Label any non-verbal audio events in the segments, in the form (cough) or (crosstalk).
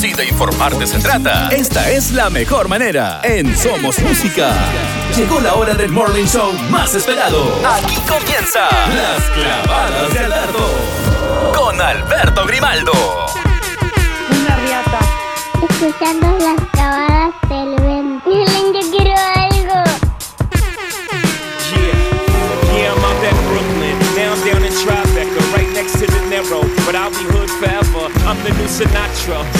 Si de informarte se trata, esta es la mejor manera. En Somos Música. Llegó la hora del morning show más esperado. Aquí comienza Las Clavadas de Alberto. Con Alberto Grimaldo. Una riata. Escuchando las clavadas del vento. Miren, yo quiero algo. Yeah, yeah, I'm out at Brooklyn. Now I'm down in Tribeca, right next to the Narrow. But I'll be hood forever. I'm the new Sinatra.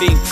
is blinding, girls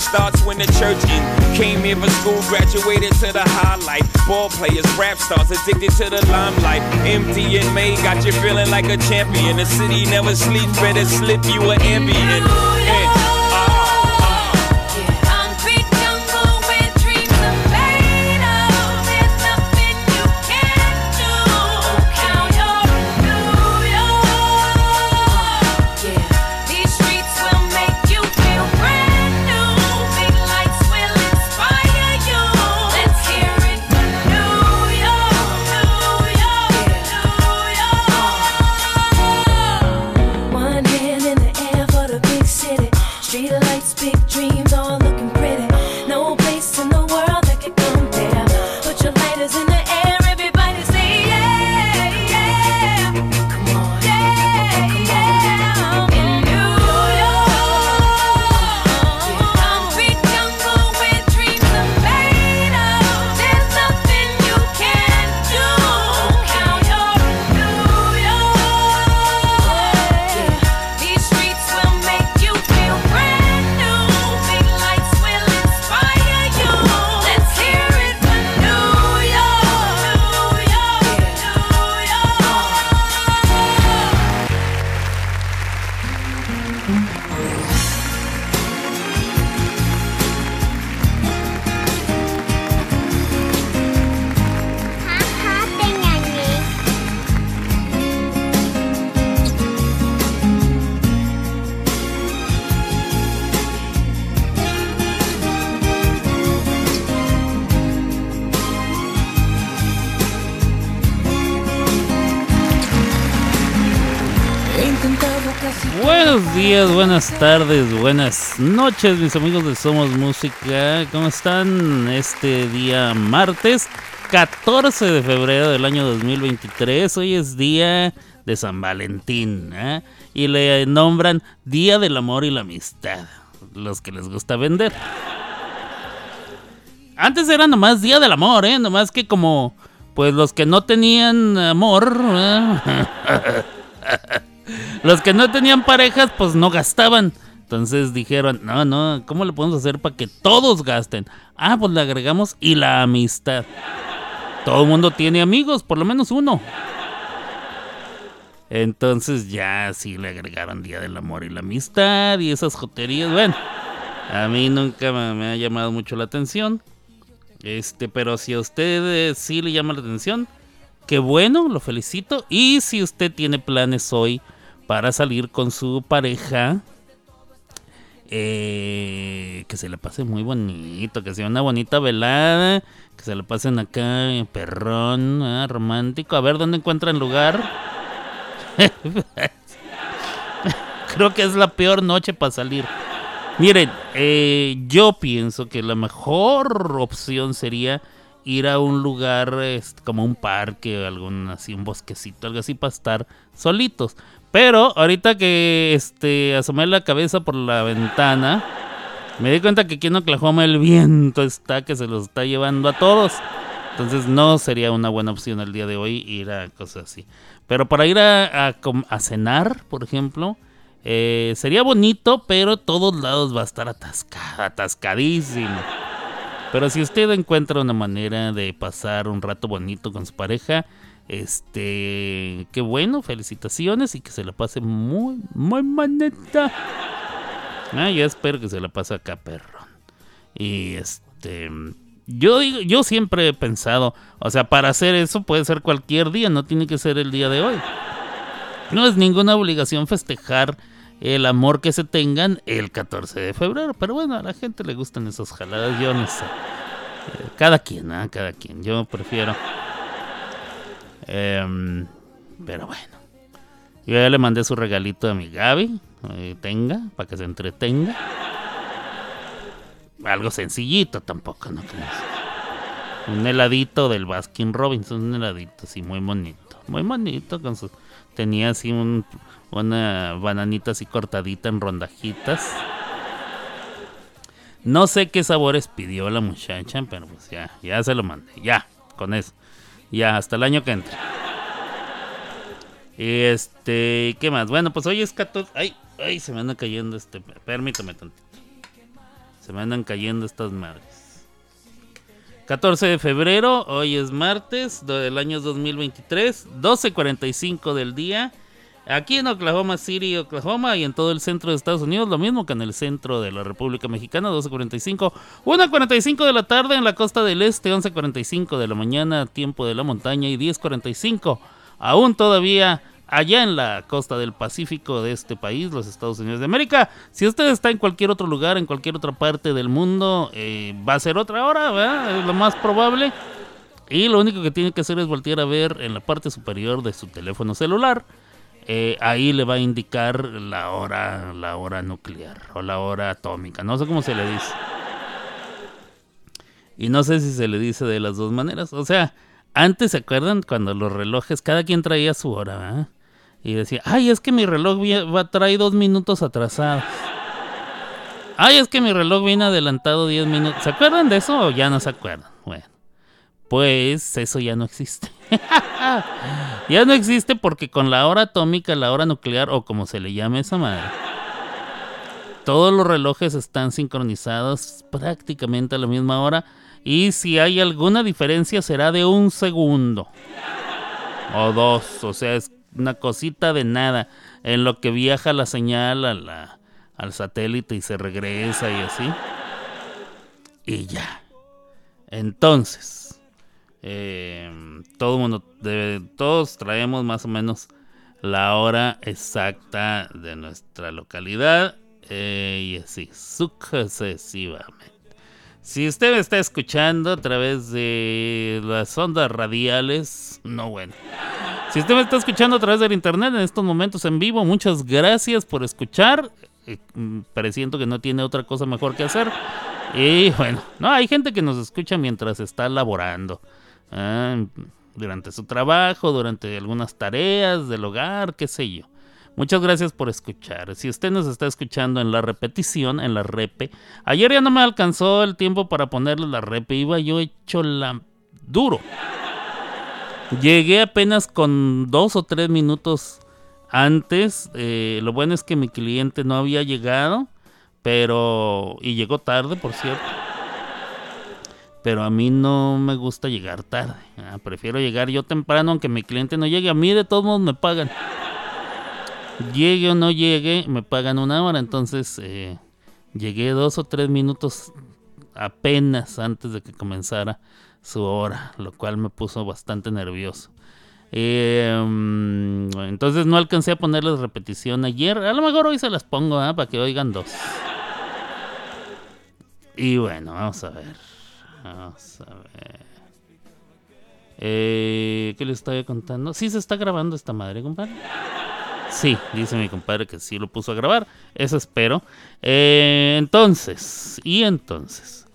starts when the church in. Came here for school, graduated to the highlight. Ball players, rap stars, addicted to the limelight. Empty and May got you feeling like a champion. The city never sleeps, better slip you an ambient. Tardes, buenas noches, mis amigos de Somos Música. ¿Cómo están este día martes 14 de febrero del año 2023? Hoy es día de San Valentín ¿eh? y le nombran Día del Amor y la Amistad, los que les gusta vender. Antes era nomás Día del Amor, ¿eh? Nomás que como, pues los que no tenían amor, ¿eh? (laughs) los que no tenían parejas, pues no gastaban. Entonces dijeron, no, no, ¿cómo le podemos hacer para que todos gasten? Ah, pues le agregamos y la amistad. Todo el mundo tiene amigos, por lo menos uno. Entonces ya sí le agregaron Día del Amor y la Amistad y esas joterías. Bueno, a mí nunca me, ha llamado mucho la atención. Este, pero si a usted sí le llama la atención, qué bueno, lo felicito. Y si usted tiene planes hoy para salir con su pareja, eh, que se le pase muy bonito, que sea una bonita velada, que se le pasen acá, perrón, ah, romántico. A ver dónde encuentran lugar. (laughs) Creo que es la peor noche para salir. Miren, eh, yo pienso que la mejor opción sería ir a un lugar como un parque, algún así, un bosquecito, algo así para estar solitos. Pero ahorita que este asomé la cabeza por la ventana, me di cuenta que aquí en Oklahoma el viento está que se los está llevando a todos. Entonces no sería una buena opción el día de hoy ir a cosas así. Pero para ir a, cenar, por ejemplo, eh, sería bonito, pero todos lados va a estar atascada, atascadísimo. Pero si usted encuentra una manera de pasar un rato bonito con su pareja, este, qué bueno, felicitaciones y que se la pase muy, muy maneta. Ah, ya espero que se la pase acá, perro. Y este, yo, yo siempre he pensado, o sea, para hacer eso puede ser cualquier día, no tiene que ser el día de hoy. No es ninguna obligación festejar el amor que se tengan el 14 de febrero, pero bueno, a la gente le gustan esas jaladas, yo no sé. Eh, cada quien, ¿eh? cada quien, yo prefiero. Em, pero bueno, yo ya le mandé su regalito a mi Gaby, eh, tenga, para que se entretenga algo sencillito tampoco, ¿no? Un heladito del Baskin Robinson, un heladito así muy bonito, muy bonito con su tenía así un, una bananita así cortadita en rondajitas. No sé qué sabores pidió la muchacha, pero pues ya, ya se lo mandé, ya, con eso. Ya, hasta el año que entra. Este, ¿qué más? Bueno, pues hoy es 14. Ay, ay, se me anda cayendo este. Permítame tantito. Se me andan cayendo estas madres. 14 de febrero, hoy es martes del año 2023, 12.45 del día. Aquí en Oklahoma City, Oklahoma y en todo el centro de Estados Unidos, lo mismo que en el centro de la República Mexicana, 12.45. 1.45 de la tarde en la costa del este, 11.45 de la mañana, tiempo de la montaña y 10.45. Aún todavía allá en la costa del Pacífico de este país, los Estados Unidos de América. Si usted está en cualquier otro lugar, en cualquier otra parte del mundo, eh, va a ser otra hora. Es lo más probable. Y lo único que tiene que hacer es voltear a ver en la parte superior de su teléfono celular. Eh, ahí le va a indicar la hora, la hora nuclear o la hora atómica. No sé cómo se le dice. Y no sé si se le dice de las dos maneras. O sea, antes se acuerdan cuando los relojes, cada quien traía su hora. Y decía, ay, es que mi reloj va a traer dos minutos atrasado. Ay, es que mi reloj viene adelantado diez minutos. ¿Se acuerdan de eso o ya no se acuerdan? Bueno, pues eso ya no existe. (laughs) ya no existe porque con la hora atómica, la hora nuclear o como se le llame esa madre, todos los relojes están sincronizados prácticamente a la misma hora. Y si hay alguna diferencia será de un segundo o dos. O sea, es una cosita de nada en lo que viaja la señal al satélite y se regresa y así. Y ya. Entonces, eh, todo mundo, todos traemos más o menos la hora exacta de nuestra localidad eh, y así sucesivamente. Si usted me está escuchando a través de las ondas radiales, no bueno. Si usted me está escuchando a través del internet en estos momentos en vivo, muchas gracias por escuchar. Eh, mm, Pareciendo que no tiene otra cosa mejor que hacer. Y bueno, no, hay gente que nos escucha mientras está laborando. Ah, durante su trabajo, durante algunas tareas del hogar, qué sé yo. Muchas gracias por escuchar. Si usted nos está escuchando en la repetición, en la repe, ayer ya no me alcanzó el tiempo para ponerle la repe, iba yo hecho la duro. Llegué apenas con dos o tres minutos antes. eh, lo bueno es que mi cliente no había llegado, pero y llegó tarde, por cierto. Pero a mí no me gusta llegar tarde. ah, prefiero llegar yo temprano aunque mi cliente no llegue. A mí de todos modos me pagan. Llegue o no llegue, me pagan una hora. Entonces eh, llegué dos o tres minutos apenas antes de que comenzara su hora, lo cual me puso bastante nervioso. Eh, entonces no alcancé a ponerles repetición ayer. A lo mejor hoy se las pongo ¿ah? para que oigan dos. Y bueno, vamos a ver. Vamos a ver. Eh, ¿Qué le estaba contando? Sí, se está grabando esta madre, compadre. Sí, dice mi compadre que sí lo puso a grabar. Eso espero. Eh, entonces, y entonces.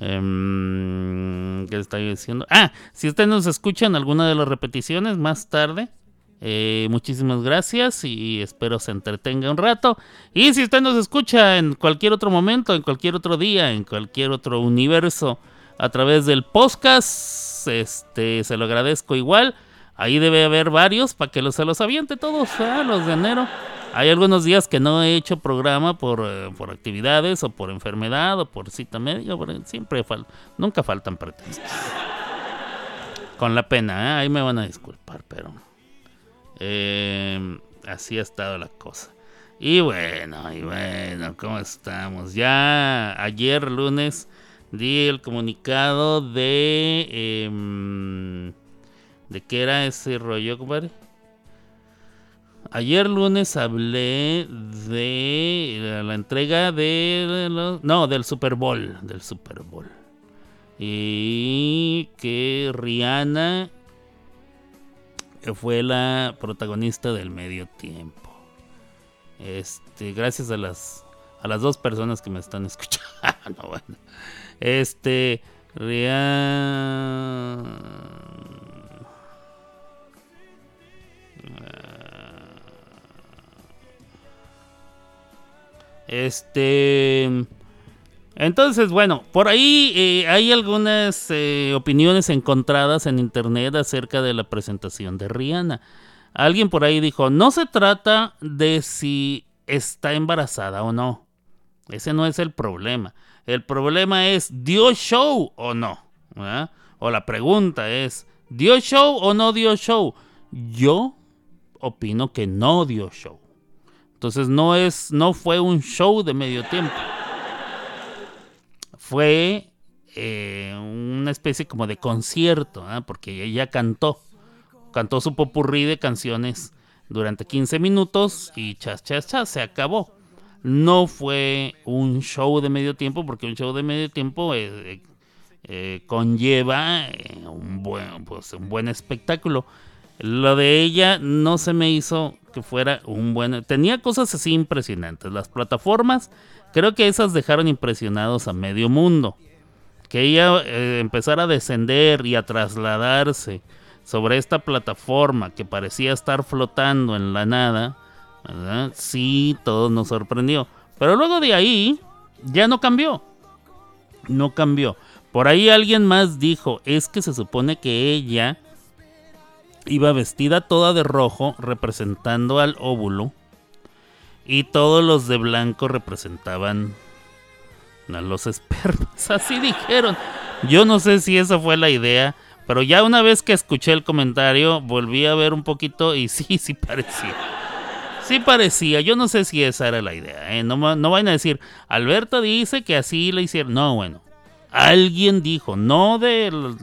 Em, ¿Qué le estaba diciendo? Ah, si usted nos escucha en alguna de las repeticiones más tarde, eh, muchísimas gracias y espero se entretenga un rato. Y si usted nos escucha en cualquier otro momento, en cualquier otro día, en cualquier otro universo, a través del podcast, este, se lo agradezco igual. Ahí debe haber varios para que los, se los aviente todos, los de enero. Hay algunos días que no he hecho programa por, eh, por actividades o por enfermedad o por cita médica. siempre fal nunca faltan pretextos. Con la pena, ¿eh? ahí me van a disculpar, pero eh, así ha estado la cosa. Y bueno, y bueno, ¿cómo estamos? Ya ayer lunes di el comunicado de... em, ¿De qué era ese rollo? Ayer lunes hablé de la, entrega de no, del Super Bowl, del Super Bowl. Y que Rihanna fue la protagonista del medio tiempo. Este, gracias a las a las dos personas que me están (laughs) escuchando. Este, Rihanna Este. Entonces, bueno, por ahí eh, hay algunas eh, opiniones encontradas en internet acerca de la presentación de Rihanna. Alguien por ahí dijo, no se trata de si está embarazada o no. Ese no es el problema. El problema es, ¿dio show o no? ¿verdad? O la pregunta es, ¿dio show o no dio show? Yo opino que no dio show. Entonces no es, no fue un show de medio tiempo. Fue eh, una especie como de concierto, ¿ah? porque ella cantó, cantó su popurrí de canciones durante 15 minutos y chas, chas, chas, se acabó. No fue un show de medio tiempo, porque un show de medio tiempo eh, eh, conlleva eh, un, buen, pues, un buen espectáculo. Lo de ella no se me hizo que fuera un buen... Tenía cosas así impresionantes. Las plataformas, creo que esas dejaron impresionados a medio mundo. Que ella empezara a descender y a trasladarse sobre esta plataforma que parecía estar flotando en la nada, Sí, todo nos sorprendió. Pero luego de ahí, ya no cambió. No cambió. Por ahí alguien más dijo, es que se supone que ella iba vestida toda de rojo representando al óvulo y todos los de blanco representaban a los espermas. (laughs) Así dijeron. Yo no sé si esa fue la idea, pero ya una vez que escuché el comentario volví a ver un poquito y (laughs) sí, sí parecía. Sí parecía, yo no sé si esa era la idea. ¿eh? No, no vayan a decir, Alberto dice que así le hicieron. No, bueno. Alguien dijo, no de, los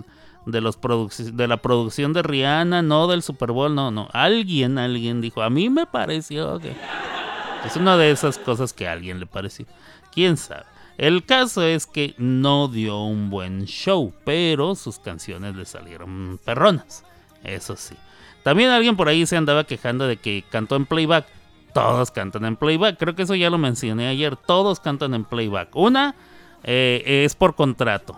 de la producción de Rihanna, no del Super Bowl, no, no. Alguien, alguien dijo, a mí me pareció que... Es una de esas cosas que a alguien le pareció. ¿Quién sabe? El caso es que no dio un buen show, pero sus canciones le salieron perronas. Eso sí. También alguien por ahí se andaba quejando de que cantó en playback. Todos cantan en playback. Creo que eso ya lo mencioné ayer. Todos cantan en playback. Una eh, es por contrato.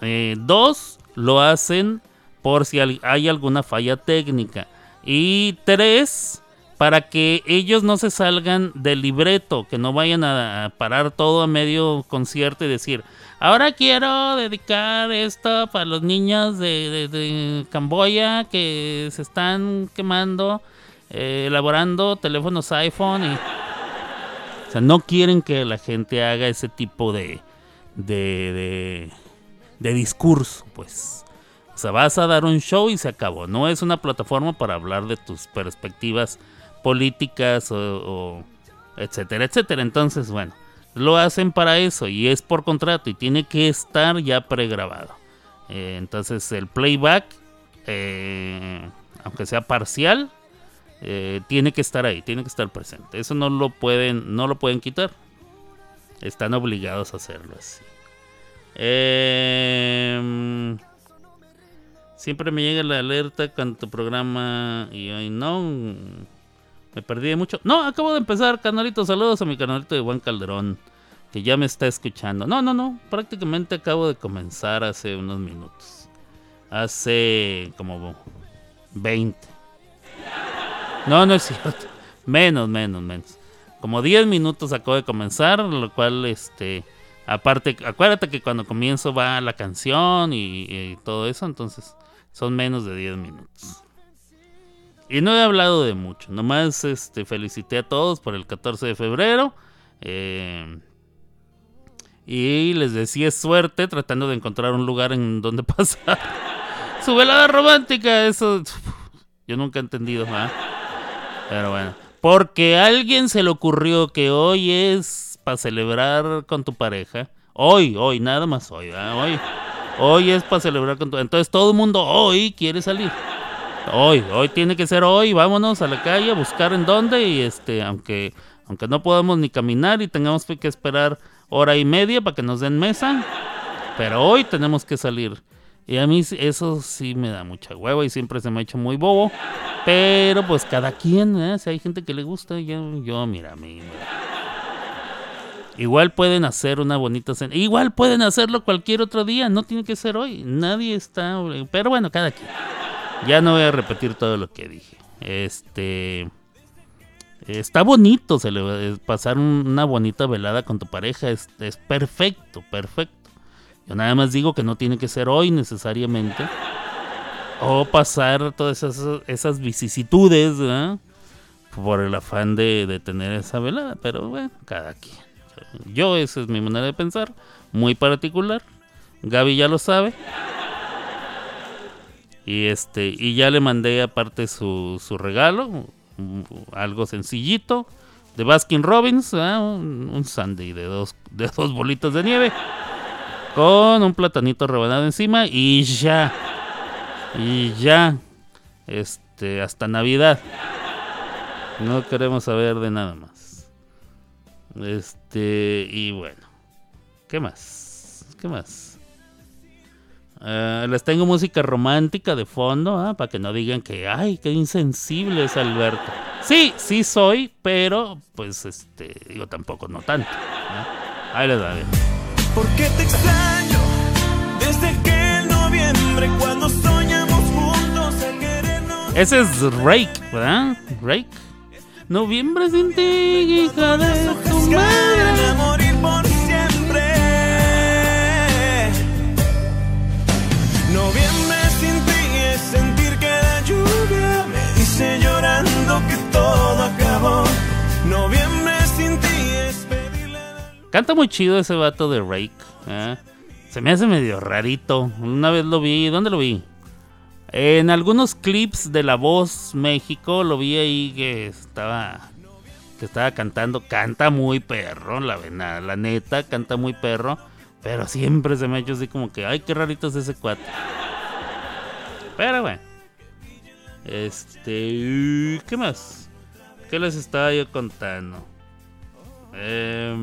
Eh, dos, lo hacen por si hay alguna falla técnica. Y tres, para que ellos no se salgan del libreto, que no vayan a parar todo a medio concierto y decir, ahora quiero dedicar esto para los niños de, Camboya que se están quemando, eh, elaborando teléfonos iPhone. Y, o sea, no quieren que la gente haga ese tipo de, de, de discurso, pues. O sea, vas a dar un show y se acabó. No es una plataforma para hablar de tus perspectivas políticas o, etcétera, etcétera. Entonces, bueno, lo hacen para eso y es por contrato y tiene que estar ya pregrabado. Eh, entonces, el playback, eh, aunque sea parcial, eh, tiene que estar ahí, tiene que estar presente. Eso no lo pueden, no lo pueden quitar. Están obligados a hacerlo así. Eh, Siempre me llega la alerta cuando tu programa y hoy no. Me perdí mucho. No, acabo de empezar, canalito. Saludos a mi canalito de Juan Calderón, que ya me está escuchando. No, no, no. Prácticamente acabo de comenzar hace unos minutos. Hace como 20. No, no es cierto. Menos, menos, menos. Como 10 minutos acabo de comenzar, lo cual, este. Aparte, acuérdate que cuando comienzo va la canción y todo eso, entonces son menos de 10 minutos. Y no he hablado de mucho. Nomás este, felicité a todos por el 14 de febrero. Eh, y les decía suerte tratando de encontrar un lugar en donde (laughs) pasar su velada romántica. Eso yo nunca he entendido. Pero bueno. Porque a alguien se le ocurrió que hoy es para celebrar con tu pareja. Hoy, hoy, nada más hoy. Hoy. Hoy es para celebrar con todo. Entonces todo el mundo hoy quiere salir. Hoy, hoy tiene que ser hoy. Vámonos a la calle a buscar en dónde. Y este, aunque, aunque no podamos ni caminar y tengamos que esperar hora y media para que nos den mesa. Pero hoy tenemos que salir. Y a mí eso sí me da mucha hueva y siempre se me ha hecho muy bobo. Pero pues cada quien, ¿eh? si hay gente que le gusta, yo, yo mira, a mí. Igual pueden hacer una bonita cena. Igual pueden hacerlo cualquier otro día. No tiene que ser hoy. Nadie está. Pero bueno, cada quien. Ya no voy a repetir todo lo que dije. Este. Está bonito pasar una bonita velada con tu pareja. Es, perfecto, perfecto. Yo nada más digo que no tiene que ser hoy necesariamente. O pasar todas esas, esas vicisitudes por el afán de, de tener esa velada. Pero bueno, cada quien. Yo, esa es mi manera de pensar, muy particular. Gaby ya lo sabe. Y este, y ya le mandé aparte su, su regalo, algo sencillito, de Baskin Robbins, un, un de dos, de dos bolitas de nieve, con un platanito rebanado encima y ya, y ya, este, hasta Navidad. No queremos saber de nada más. Este, y bueno. ¿Qué más? ¿Qué más? Uh, les tengo música romántica de fondo, ¿ah? para que no digan que, ay, qué insensible es Alberto. Sí, sí soy, pero pues, este, digo tampoco, no tanto. Ahí les va bien. ¿Por qué te extraño? Desde que en noviembre, cuando soñamos juntos el querernos. Ese es Rake, ¿verdad? Rake. Noviembre sin ti, hija de tu madre. Llorando que todo acabó. Noviembre sin ti es pedirle. Canta muy chido ese vato de Rake. ¿eh? Se me hace medio rarito. Una vez lo vi. ¿Dónde lo vi? En algunos clips de La Voz México lo vi ahí que estaba que estaba cantando, canta muy perro, la, la neta, canta muy perro, pero siempre se me ha hecho así como que, ay, qué rarito es ese cuate. Pero bueno. Este, ¿qué más? ¿Qué les estaba yo contando? Eh,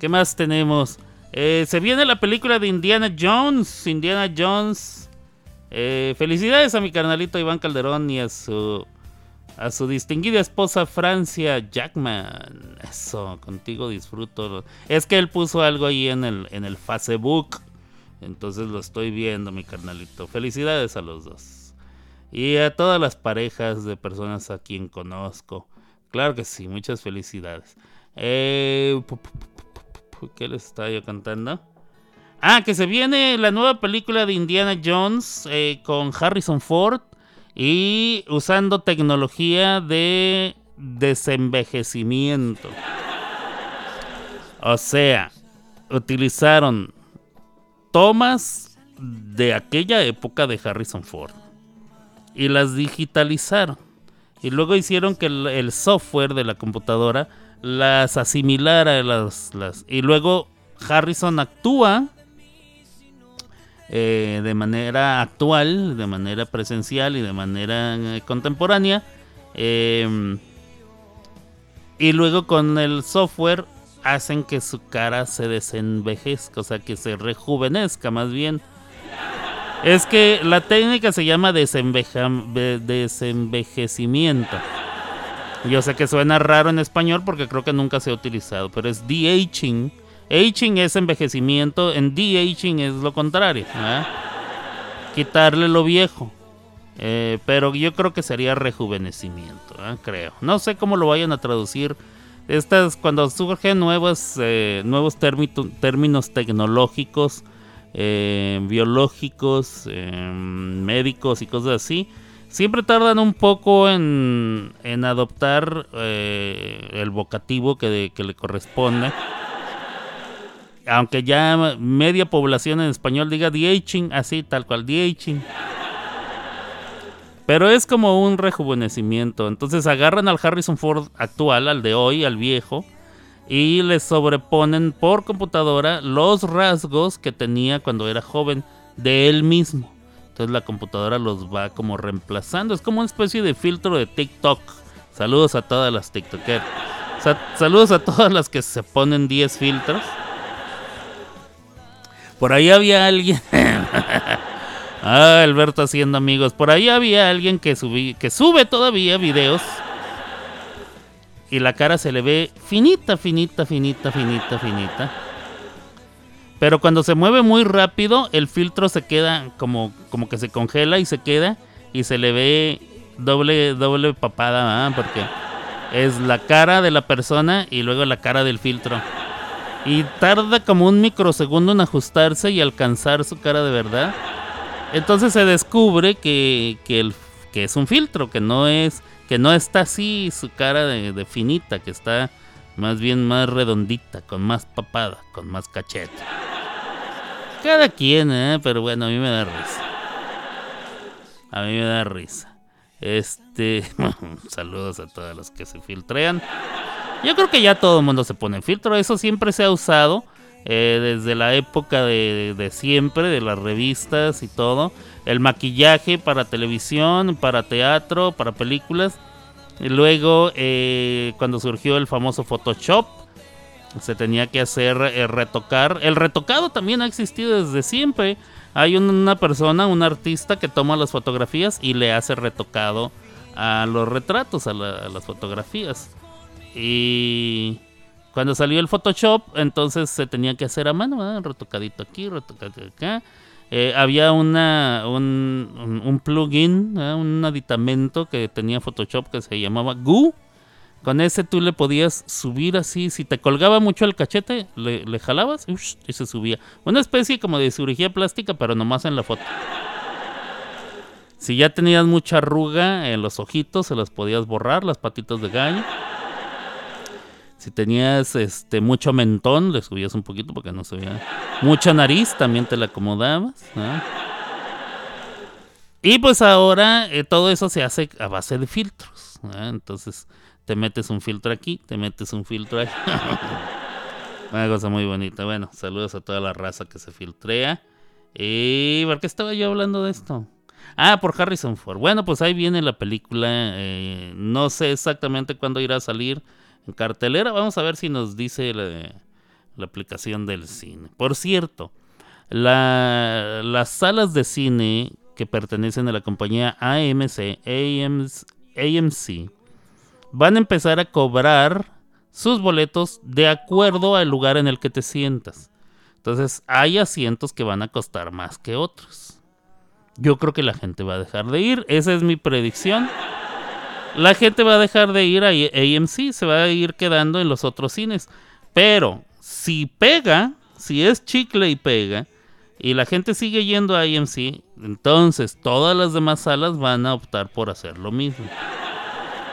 ¿Qué más tenemos? Eh, se viene la película de Indiana Jones. Indiana Jones. Eh, felicidades a mi carnalito Iván Calderón y a su a su distinguida esposa Francia Jackman. Eso, contigo disfruto. Es que él puso algo ahí en el, en el Facebook. Entonces lo estoy viendo, mi carnalito. Felicidades a los dos. Y a todas las parejas de personas a quien conozco. Claro que sí, muchas felicidades. Eh, ¿Qué les estaba yo cantando? Ah, que se viene la nueva película de Indiana Jones eh, con Harrison Ford y usando tecnología de desenvejecimiento. O sea, utilizaron tomas de aquella época de Harrison Ford y las digitalizaron. Y luego hicieron que el, software de la computadora las asimilara. Las, las, y luego Harrison actúa eh, de manera actual, de manera presencial y de manera eh, contemporánea. Em, y luego con el software hacen que su cara se desenvejezca, o sea, que se rejuvenezca más bien. Es que la técnica se llama desenvejecimiento. Yo sé que suena raro en español porque creo que nunca se ha utilizado, pero es de-aging Aging es envejecimiento, en de-aging es lo contrario. Quitarle lo viejo. Eh, pero yo creo que sería rejuvenecimiento, creo. No sé cómo lo vayan a traducir. Estas, cuando surgen nuevos, eh, nuevos términos tecnológicos, eh, biológicos, médicos y cosas así, siempre tardan un poco en, en adoptar el vocativo que, que le corresponde aunque ya media población en español diga aging, así tal cual, aging. Pero es como un rejuvenecimiento. Entonces agarran al Harrison Ford actual, al de hoy, al viejo, y le sobreponen por computadora los rasgos que tenía cuando era joven de él mismo. Entonces la computadora los va como reemplazando. Es como una especie de filtro de TikTok. Saludos a todas las TikTokers. saludos a todas las que se ponen 10 filtros. Por ahí había alguien. (laughs) ah, Alberto haciendo amigos. Por ahí había alguien que, subí, que sube todavía videos. Y la cara se le ve finita, finita, finita, finita, finita. Pero cuando se mueve muy rápido, el filtro se queda como, como que se congela y se queda. Y se le ve doble, doble papada, porque es la cara de la persona y luego la cara del filtro. Y tarda como un microsegundo en ajustarse y alcanzar su cara de verdad. Entonces se descubre que, que, es un filtro, que no es que no está así su cara de, finita, que está más bien más redondita, con más papada, con más cachete. Cada quien, ¿eh? Pero bueno, a mí me da risa. A mí me da risa. Este, (laughs) saludos a todos los que se filtrean. Yo creo que ya todo el mundo se pone filtro. Eso siempre se ha usado eh, desde la época de, siempre, de las revistas y todo. El maquillaje para televisión, para teatro, para películas. Y luego, eh, cuando surgió el famoso Photoshop, se tenía que hacer eh, retocar. El retocado también ha existido desde siempre. Hay una persona, un artista que toma las fotografías y le hace retocado a los retratos, a las fotografías. Y cuando salió el Photoshop, entonces se tenía que hacer a mano, retocadito aquí, retocadito acá. Eh, había una, un, plugin, un aditamento que tenía Photoshop que se llamaba Goo. Con ese tú le podías subir así, si te colgaba mucho el cachete, le, jalabas y se subía. Una especie como de cirugía plástica, pero nomás en la foto. Si ya tenías mucha arruga en los ojitos, se las podías borrar, las patitas de gallo. Si tenías este mucho mentón, le subías un poquito porque no se veía. Mucha nariz, también te la acomodabas. Y pues ahora eh, todo eso se hace a base de filtros. Entonces te metes un filtro aquí, te metes un filtro ahí. (laughs) Una cosa muy bonita. Bueno, saludos a toda la raza que se filtrea. ¿Y por qué estaba yo hablando de esto? Ah, por Harrison Ford. Bueno, pues ahí viene la película. Eh, no sé exactamente cuándo irá a salir en cartelera. Vamos a ver si nos dice la aplicación del cine. Por cierto, la- las salas de cine que pertenecen a la compañía AMC van a empezar a cobrar sus boletos de acuerdo al lugar en el que te sientas. Entonces hay asientos que van a costar más que otros. Yo creo que la gente va a dejar de ir. Esa es mi predicción. La gente va a dejar de ir a AMC, se va a ir quedando en los otros cines. Pero si pega, si es chicle y pega, y la gente sigue yendo a AMC, entonces todas las demás salas van a optar por hacer lo mismo.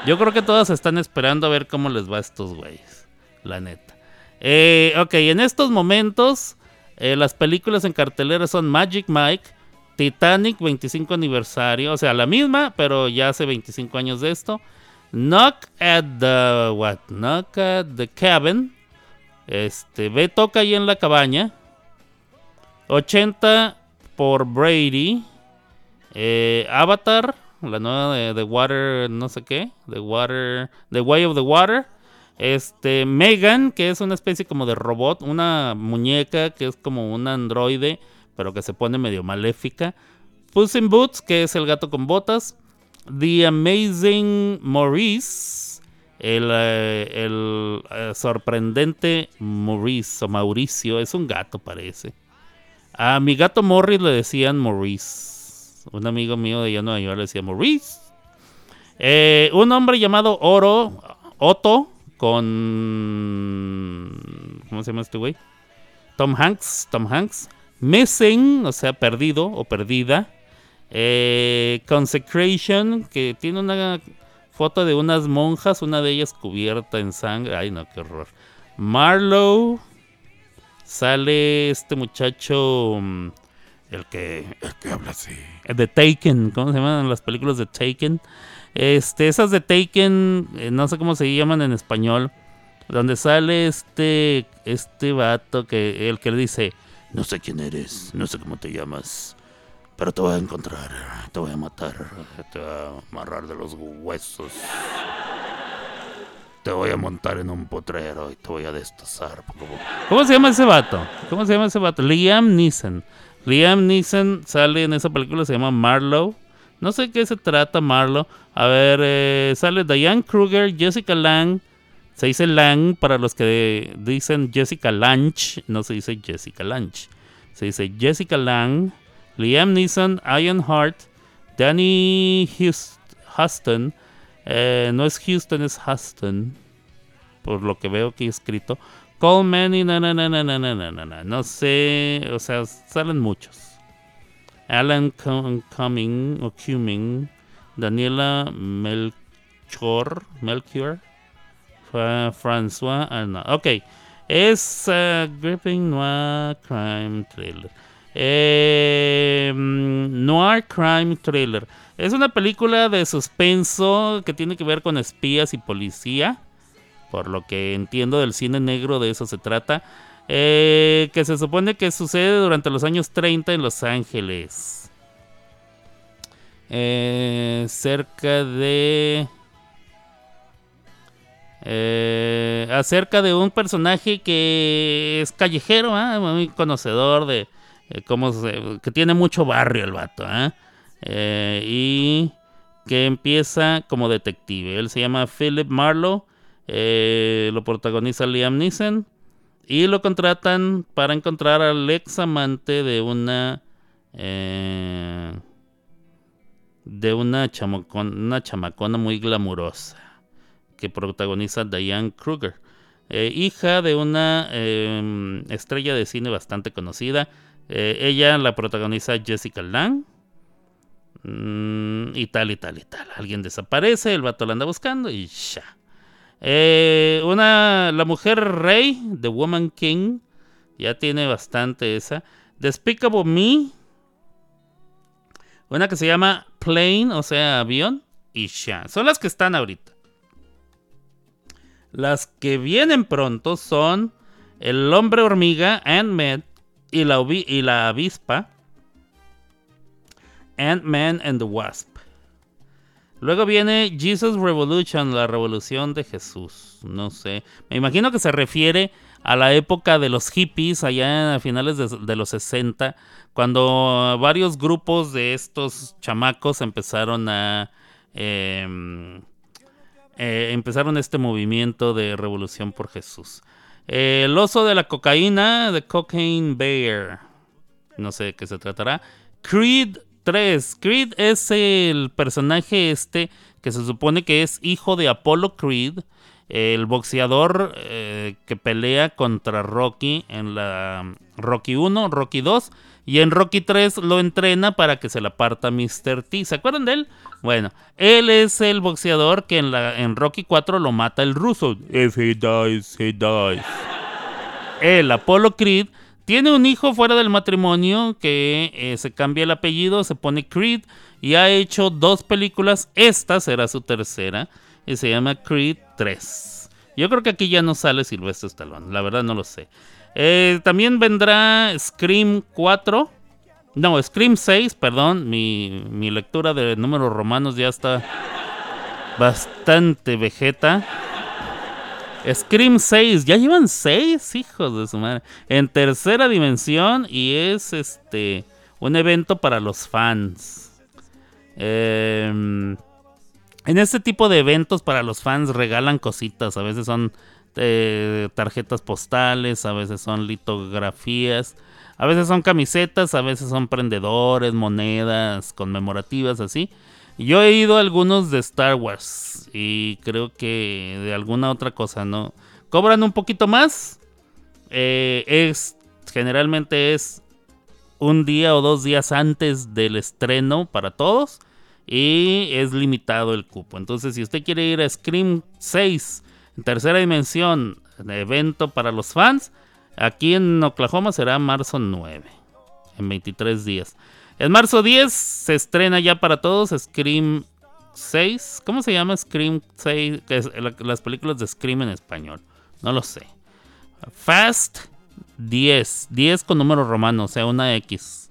Yo creo que todas están esperando a ver cómo les va a estos güeyes, la neta. Eh, ok, en estos momentos eh, las películas en cartelera son Magic Mike, Titanic 25 aniversario, o sea, la misma, pero ya hace 25 años de esto. Knock at the what? Knock at the cabin. Este, ve toca ahí en la cabaña. 80 por Brady. Eh, Avatar, la nueva de The Water, no sé qué, The Water, The Way of the Water. Este, Megan, que es una especie como de robot, una muñeca que es como un androide, pero que se pone medio maléfica. Puss in Boots, que es el gato con botas. The Amazing Maurice, el, eh, eh, sorprendente Maurice o Mauricio, es un gato parece. A mi gato Morris le decían Maurice. Un amigo mío de allá en Nueva York le decía Maurice. Eh, un hombre llamado Oro, Otto, con... ¿Cómo se llama este güey? Tom Hanks, Tom Hanks. Missing, o sea, perdido o perdida. Eh, Consecration, que tiene una foto de unas monjas, una de ellas cubierta en sangre. Ay, no, qué horror. Marlowe. Sale este muchacho. mm, El que. El que habla así. De Taken. ¿Cómo se llaman las películas de Taken? Este, esas de Taken. eh, no sé cómo se llaman en español. Donde sale este. Este vato que. El que le dice. No sé quién eres. No sé cómo te llamas. Pero te voy a encontrar. Te voy a matar. Te voy a amarrar de los huesos. Te voy a montar en un potrero y te voy a destazar. ¿Cómo se llama ese vato? ¿Cómo se llama ese vato? Liam Neeson. Liam Neeson sale en esa película, se llama Marlowe. No sé qué se trata Marlowe. A ver, eh, sale Diane Kruger, Jessica Lang. Se dice Lang para los que dicen Jessica Lange, no se dice Jessica Lange. Se dice Jessica Lang, Liam Neeson, Ian Hart, Danny Huston. Eh, no es Houston, es Huston. Por lo que veo aquí escrito. Coleman y na, na, na, na, na, na, na, na. No sé, o sea, salen muchos. Alan Cumming o Cumming, Daniela Melchor, Melchior, Fra- François Arnaud. Ok. Es uh, Gripping Noir Crime Thriller. Mm, noir Crime Thriller. Es una película de suspenso que tiene que ver con espías y policía. Por lo que entiendo del cine negro, de eso se trata. Eh, que se supone que sucede durante los años 30 en Los Ángeles. Eh, cerca de... Eh, acerca de un personaje que es callejero, ¿ah? muy conocedor de eh, cómo se- que tiene mucho barrio el vato, ¿ah? Eh, y que empieza como detective. Él se llama Philip Marlowe, eh, lo protagoniza Liam Neeson y lo contratan para encontrar al ex amante de una de una, una chamacona muy glamurosa que protagoniza Diane Kruger, eh, hija de una eh, estrella de cine bastante conocida. Eh, ella la protagoniza Jessica Lange. Mm, y tal y tal y tal. Alguien desaparece, el vato la anda buscando y ya. Eh, una, la mujer rey, The Woman King, ya tiene bastante esa. Despicable Me, una que se llama Plane, o sea, avión, y ya. Son las que están ahorita. Las que vienen pronto son El hombre hormiga, Ant-Man y la, y la avispa. Ant-Man and the Wasp. Luego viene Jesus Revolution, la revolución de Jesús. No sé. Me imagino que se refiere a la época de los hippies, allá a finales de, de los 60, cuando varios grupos de estos chamacos empezaron a... em, eh, empezaron este movimiento de revolución por Jesús. Eh, el oso de la cocaína, The Cocaine Bear. No sé de qué se tratará. Creed 3. Creed es el personaje este que se supone que es hijo de Apollo Creed, el boxeador eh, que pelea contra Rocky en la Rocky 1, Rocky 2 y en Rocky 3 lo entrena para que se la parta Mr. T. ¿Se acuerdan de él? Bueno, él es el boxeador que en, la, en Rocky 4 lo mata el ruso. If he dies, he dies. El Apollo Creed tiene un hijo fuera del matrimonio que eh, se cambia el apellido, se pone Creed y ha hecho dos películas. Esta será su tercera y se llama Creed 3. Yo creo que aquí ya no sale Silvestre Stallone, la verdad no lo sé. Eh, también vendrá Scream 4. No, Scream 6, perdón. Mi, mi lectura de números romanos ya está bastante vegeta. Scream 6, ya llevan 6 hijos de su madre. En tercera dimensión y es este un evento para los fans. Em, en este tipo de eventos para los fans regalan cositas. A veces son eh, tarjetas postales, a veces son litografías, a veces son camisetas, a veces son prendedores, monedas conmemorativas, así. Yo he ido a algunos de Star Wars y creo que de alguna otra cosa, ¿no? Cobran un poquito más. Eh, es generalmente es un día o dos días antes del estreno para todos y es limitado el cupo. Entonces, si usted quiere ir a Scream 6 en tercera dimensión, evento para los fans, aquí en Oklahoma será marzo 9, en 23 días. En marzo 10 se estrena ya para todos Scream 6. ¿Cómo se llama Scream 6? Que es la- las películas de Scream en español. No lo sé. Fast 10. 10 con número romano, o sea, una X.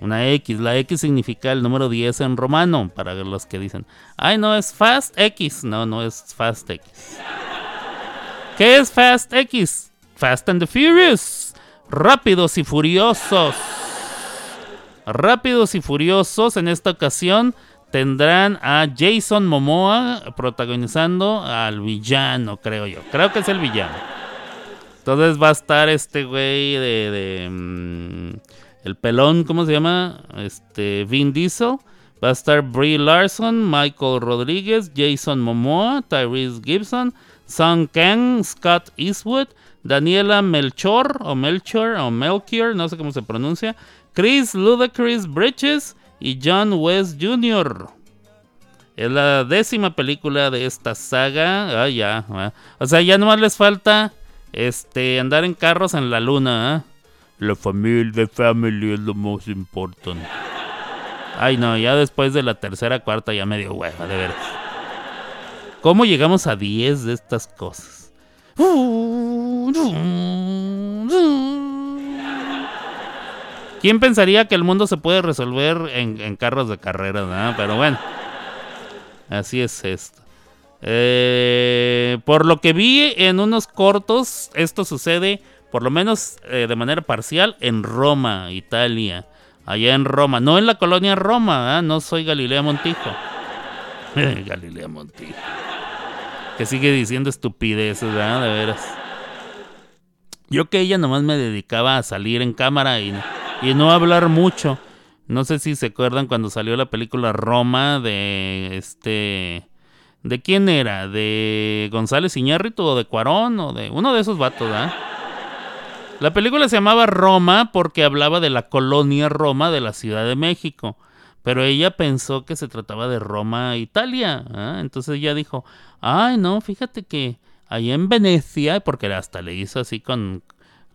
Una X. La X significa el número 10 en romano. Para los que dicen, ay, no, es Fast X. No, no es Fast X. ¿Qué es Fast X? Fast and the Furious. Rápidos y furiosos. Rápidos y Furiosos en esta ocasión tendrán a Jason Momoa protagonizando al villano, creo yo. Creo que es el villano. Entonces va a estar este güey de, de, mm, el pelón, ¿cómo se llama? Este Vin Diesel. Va a estar Brie Larson, Michael Rodríguez, Jason Momoa, Tyrese Gibson, Song Kang, Scott Eastwood, Daniela Melchor o Melchor o Melchior, no sé cómo se pronuncia, Chris Ludacris Bridges y John West Jr. Es la décima película de esta saga. Ah, ya. ah. O sea, ya nomás les falta este andar en carros en la luna. ¿ah? La familia, the family es lo más importante. Ay, no, ya después de la tercera, cuarta ya me dio hueva, de veras. ¿Cómo llegamos a 10 de estas cosas? ¿Quién pensaría que el mundo se puede resolver en, en carros de carreras? no? Pero bueno, así es esto. Eh, por lo que vi en unos cortos, esto sucede por lo menos eh, de manera parcial en Roma, Italia. Allá en Roma, no en la colonia Roma, ¿ah? no soy Galilea Montijo. (laughs) Galilea Montijo. Que sigue diciendo estupideces, ¿verdad? De veras. Yo que ella nomás me dedicaba a salir en cámara y, y no hablar mucho. No sé si se acuerdan cuando salió la película Roma de este... ¿De quién era? ¿De González Iñárritu o de Cuarón? O de uno de esos vatos, ¿verdad? La película se llamaba Roma porque hablaba de la colonia Roma de la Ciudad de México. Pero ella pensó que se trataba de Roma, Italia. ¿ah? Entonces ella dijo, ay no, fíjate que allá en Venecia, porque hasta le hizo así con...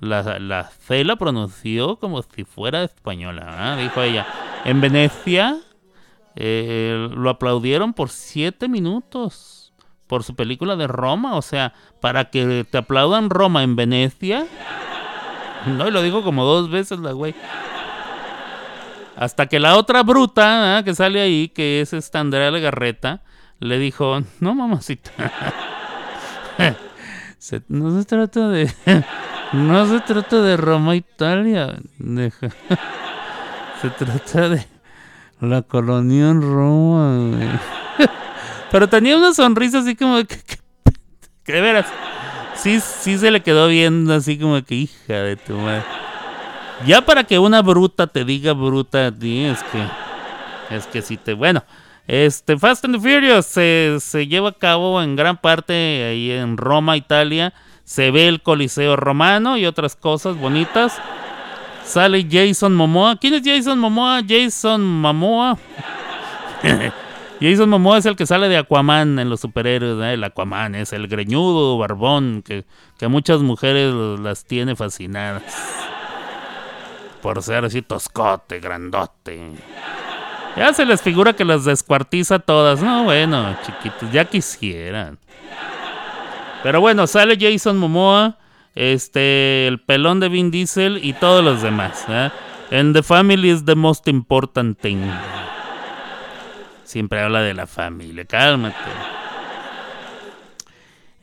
La, la C la pronunció como si fuera española. ¿ah? Dijo ella, en Venecia eh, lo aplaudieron por siete minutos por su película de Roma. O sea, para que te aplaudan Roma en Venecia. (laughs) No, y lo dijo como dos veces la güey. Hasta que la otra bruta que sale ahí, que es esta Andrea Legarreta, le dijo, no mamacita. (laughs) No se trata de. (laughs) no se trata de Roma, Italia. deja. se trata de la colonia en Roma. Pero tenía una sonrisa así como que, que, que de veras. Sí, sí se le quedó viendo así como que hija de tu madre. Ya para que una bruta te diga bruta es que. Es que si te. Bueno, este Fast and Furious se, se lleva a cabo en gran parte ahí en Roma, Italia. Se ve el Coliseo Romano y otras cosas bonitas. Sale Jason Momoa. ¿Quién es Jason Momoa? Jason Momoa. (laughs) Jason Momoa es el que sale de Aquaman en los superhéroes. ¿eh? El Aquaman es el greñudo, barbón, que, que muchas mujeres las tiene fascinadas. Por ser así toscote, grandote. Ya se les figura que las descuartiza todas. No, bueno, chiquitos, ya quisieran. Pero bueno, sale Jason Momoa, este, el pelón de Vin Diesel y todos los demás. ¿eh? And the family is the most important thing. Siempre habla de la familia, cálmate.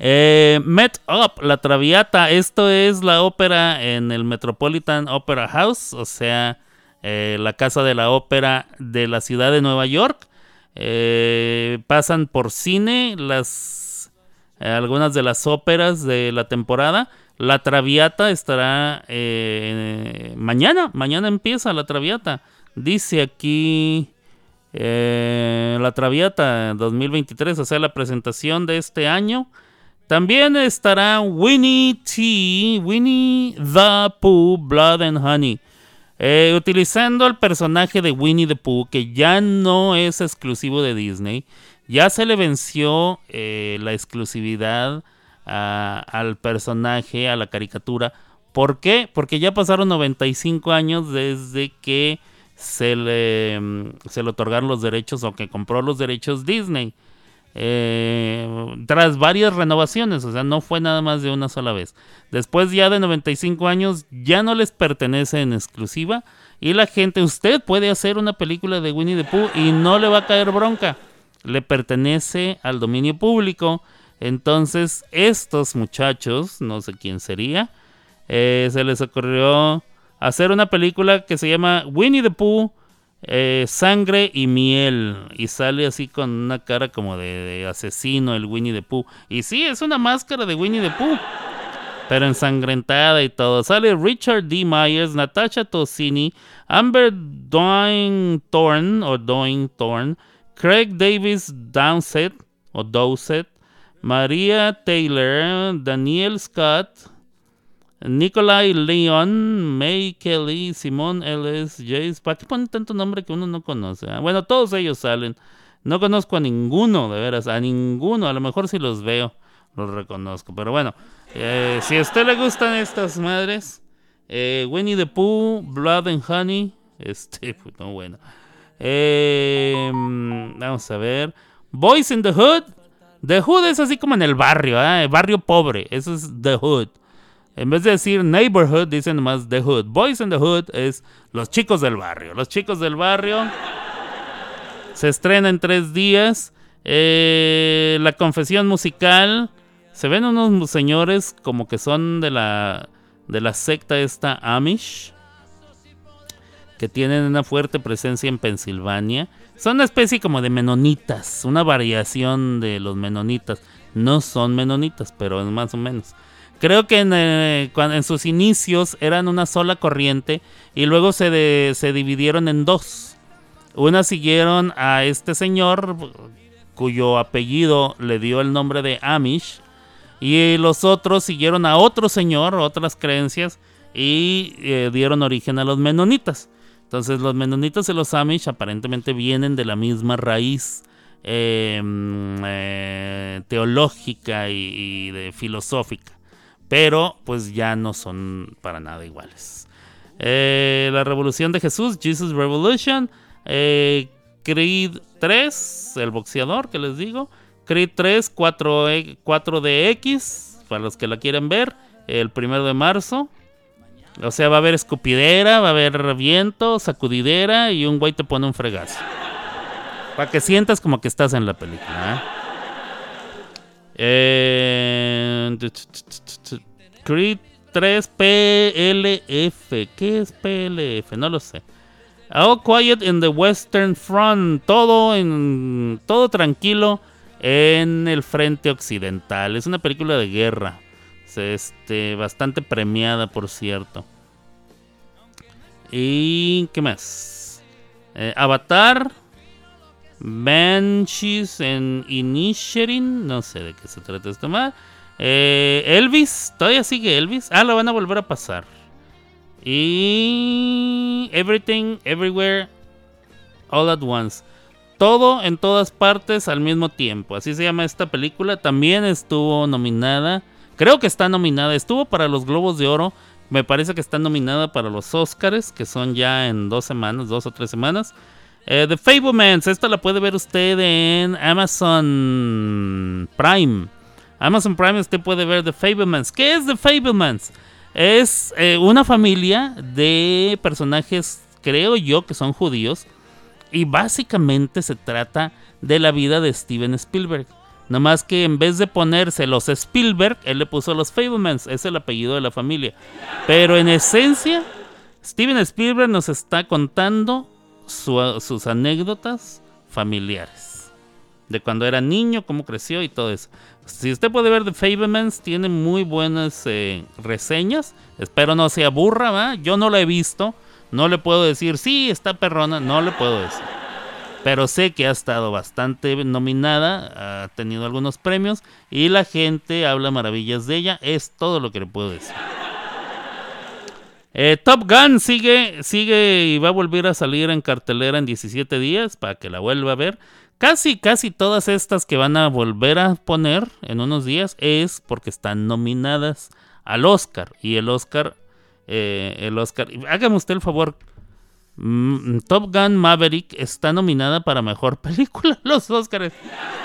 Eh, Met Up, La Traviata. Esto es la ópera en el Metropolitan Opera House, o sea, eh, la casa de la ópera de la ciudad de Nueva York. Eh, pasan por cine las eh, algunas de las óperas de la temporada. La Traviata estará mañana. Mañana empieza la Traviata. Dice aquí eh, la Traviata 2023, o sea, la presentación de este año. También estará Winnie T. Winnie the Pooh, Blood and Honey. Eh, utilizando el personaje de Winnie the Pooh, que ya no es exclusivo de Disney. Ya se le venció eh, la exclusividad al personaje, a la caricatura. ¿Por qué? Porque ya pasaron 95 años desde que se le, mm, se le otorgaron los derechos o que compró los derechos Disney. Eh, tras varias renovaciones, o sea, no fue nada más de una sola vez. Después ya de 95 años ya no les pertenece en exclusiva y la gente, usted puede hacer una película de Winnie the Pooh y no le va a caer bronca. Le pertenece al dominio público. Entonces, estos muchachos, no sé quién sería, eh, se les ocurrió hacer una película que se llama Winnie the Pooh, eh, Sangre y Miel. Y sale así con una cara como de, asesino el Winnie the Pooh. Y sí, es una máscara de Winnie the Pooh. Pero ensangrentada y todo. Sale Richard D. Myers, Natasha Tosini, Amber Doing Thorne o Doing Thorne, Craig Davis Dowsett o Dowsett, Maria Taylor, Daniel Scott, Nikolai Leon, May Kelly, Simone Ellis, Jace. ¿Para qué ponen tanto nombre que uno no conoce? ah? Bueno, todos ellos salen. No conozco a ninguno, de veras, a ninguno. A lo mejor si los veo, los reconozco. Pero bueno, eh, si a usted le gustan estas madres, eh, Winnie the Pooh, Blood and Honey, (laughs) este, pues no bueno. Mm, vamos a ver. Boys in the Hood. The Hood es así como en el barrio, ¿ah? barrio pobre. Eso es The Hood. En vez de decir neighborhood, dicen más The Hood. Boys in the Hood es los chicos del barrio. Los chicos del barrio se estrena en tres días. Eh, la confesión musical. Se ven unos señores como que son de la, de la secta esta Amish. Que tienen una fuerte presencia en Pensilvania. Son una especie como de menonitas. Una variación de los menonitas. No son menonitas, pero es más o menos. Creo que en, eh, en sus inicios eran una sola corriente y luego se, dividieron en dos. Una siguieron a este señor cuyo apellido le dio el nombre de Amish y los otros siguieron a otro señor, otras creencias y eh, dieron origen a los menonitas. Entonces los menonitas y los Amish aparentemente vienen de la misma raíz mm, eh, teológica y, filosófica pero pues ya no son para nada iguales. Eh, la Revolución de Jesús, Jesus Revolution, eh, Creed 3, el boxeador que les digo, Creed 3, 4, 4DX, para los que la quieren ver, el primero de marzo. O sea, va a haber escupidera, va a haber viento, sacudidera y un güey te pone un fregazo. Para que sientas como que estás en la película. ¿eh? Eh, Creed 3 PLF. ¿Qué es PLF? No lo sé. All Quiet in the Western Front. Todo en todo tranquilo en el frente occidental. Es una película de guerra. Este, bastante premiada, por cierto. ¿Y qué más? Eh, Avatar. Banshees en Inisherin. No sé de qué se trata esto más. Eh, Elvis. Todavía sigue Elvis. Ah, lo van a volver a pasar. Y. Everything, Everywhere, All at Once. Todo en todas partes al mismo tiempo. Así se llama esta película. También estuvo nominada. Creo que está nominada. Estuvo para los Globos de Oro. Me parece que está nominada para los Oscars, que son ya en dos semanas, dos o tres semanas. Eh, The Fablemans, esta la puede ver usted en Amazon Prime. Amazon Prime usted puede ver The Fablemans. ¿Qué es The Fablemans? Es eh, una familia de personajes, creo yo, que son judíos. Y básicamente se trata de la vida de Steven Spielberg. No más que en vez de ponerse los Spielberg, él le puso los Fablemans. Es el apellido de la familia. Pero en esencia, Steven Spielberg nos está contando sus anécdotas familiares. De cuando era niño, cómo creció y todo eso. Si usted puede ver The Fablemans, tiene muy buenas eh, reseñas. Espero no se aburra, ¿va? Yo no la he visto. No le puedo decir, sí, está perrona. No le puedo decir. Pero sé que ha estado bastante nominada. Ha tenido algunos premios. Y la gente habla maravillas de ella. Es todo lo que le puedo decir. Eh, Top Gun sigue, sigue y va a volver a salir en cartelera en 17 días para que la vuelva a ver. Casi, casi todas estas que van a volver a poner en unos días es porque están nominadas al Oscar. Y el Oscar, eh, el Oscar, hágame usted el favor. Mm, Top Gun Maverick está nominada para mejor (laughs) película los Oscars.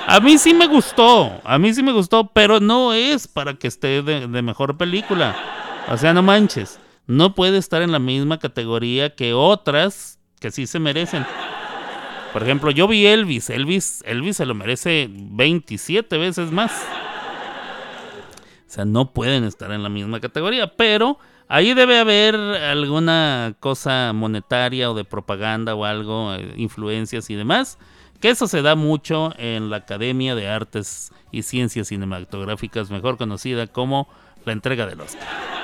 A mí sí me gustó, a mí sí me gustó, pero no es para que esté de, de mejor película. O sea, no manches, no puede estar en la misma categoría que otras que sí se merecen. Por ejemplo, yo vi Elvis. Elvis, Elvis se lo merece 27 veces más. O sea, no pueden estar en la misma categoría, pero ahí debe haber alguna cosa monetaria o de propaganda o algo, eh, influencias y demás, que eso se da mucho en la Academia de Artes y Ciencias Cinematográficas, mejor conocida como la entrega del Oscar.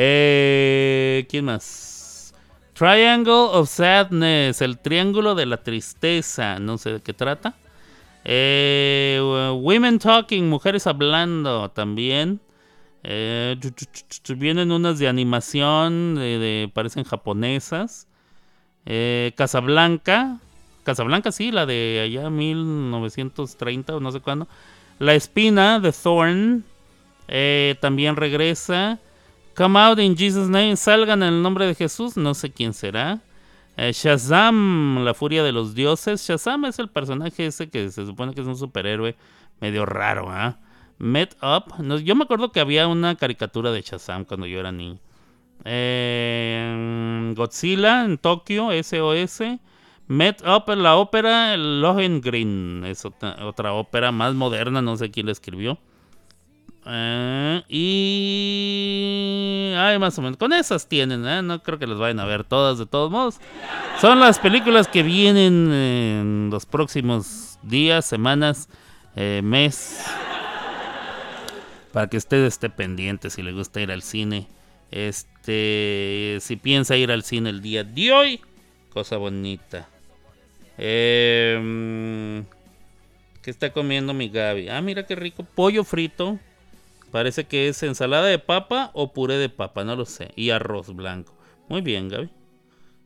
Eh, ¿Quién más? Triangle of Sadness, el triángulo de la tristeza, no sé de qué trata. Eh, women Talking, mujeres hablando también. Eh, vienen unas de animación, parecen japonesas. Eh, Casablanca, Casablanca sí, la de allá 1930 o no sé cuándo. La espina de Thorn también regresa. Come out in Jesus' name. Salgan en el nombre de Jesús. No sé quién será. Eh, Shazam, la furia de los dioses. Shazam es el personaje ese que se supone que es un superhéroe medio raro, ¿ah? Met Up. yo me acuerdo que había una caricatura de Shazam cuando yo era niño. Eh, Godzilla en Tokio, SOS. Met Up en la ópera Lohengrin. Es otra ópera más moderna, no sé quién la escribió. Eh, y. Ay, más o menos. Con esas tienen, ¿eh? No creo que las vayan a ver todas de todos modos. Son las películas que vienen en los próximos días, semanas, eh, mes. Para que usted esté pendiente si le gusta ir al cine. Este. Si piensa ir al cine el día de hoy. Cosa bonita. Eh, ¿Qué está comiendo mi Gaby? Ah, mira qué rico. Pollo frito Parece que es ensalada de papa o puré de papa, no lo sé. Y arroz blanco. Muy bien, Gaby.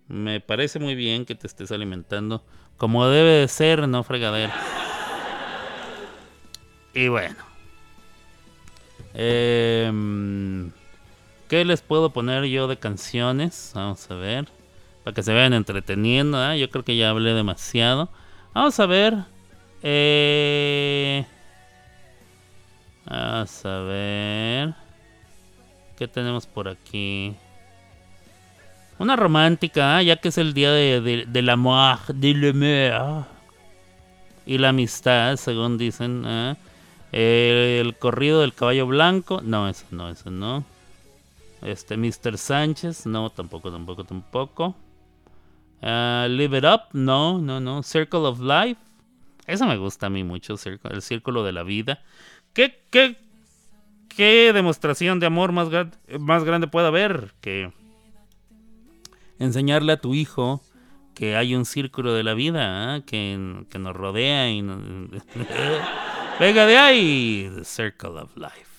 Me parece muy bien que te estés alimentando como debe de ser, no fregadera. Y bueno. Em, ¿Qué les puedo poner yo de canciones? Vamos a ver. Para que se vayan entreteniendo. ¿eh? Yo creo que ya hablé demasiado. Vamos a ver. Eh... A ver. ¿Qué tenemos por aquí? Una romántica, ¿eh? ya que es el día de, de, de de l'amor. Y la amistad, según dicen. ¿eh? El corrido del caballo blanco. No, eso no, eso no. Este, Mr. Sánchez. No, tampoco, tampoco, tampoco. Ah, Live It Up. No, no, no. Circle of Life. Eso me gusta a mí mucho. El círculo de la vida. ¿Qué, qué, qué demostración de amor más, gra- más grande puede haber que enseñarle a tu hijo que hay un círculo de la vida ¿ah? que, que nos rodea y nos... (laughs) venga de ahí the circle of life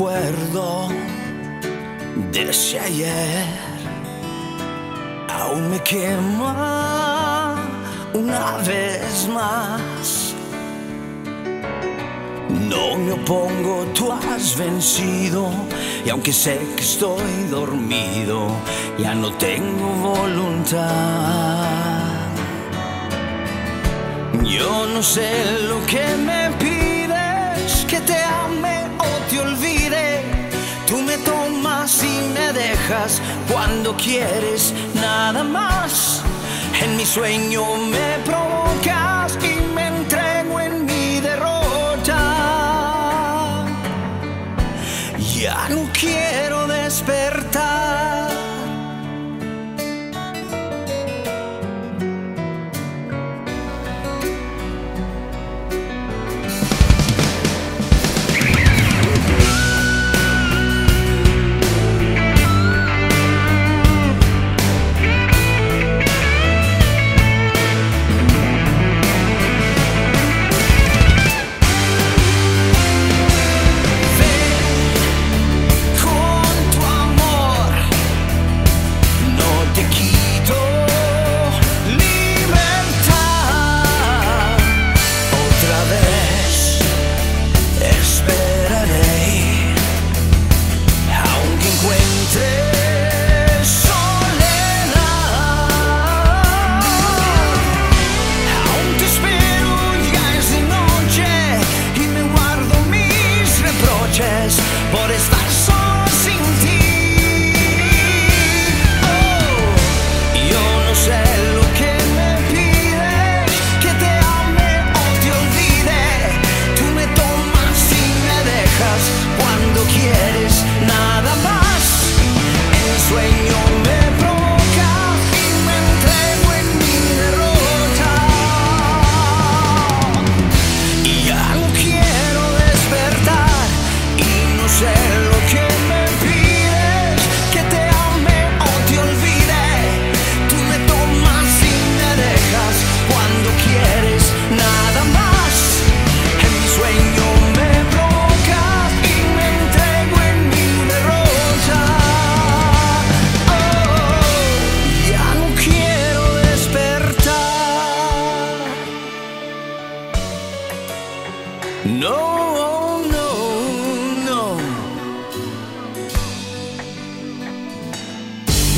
recuerdo de ese ayer. Aún me quema una vez más. No me opongo, tú has vencido y aunque sé que estoy dormido, ya no tengo voluntad. Yo no sé lo que me pides, que te ame o te olvide. Y me dejas cuando quieres nada más. En mi sueño me provocas y me entrego en mi derrota. Ya no quiero despertar.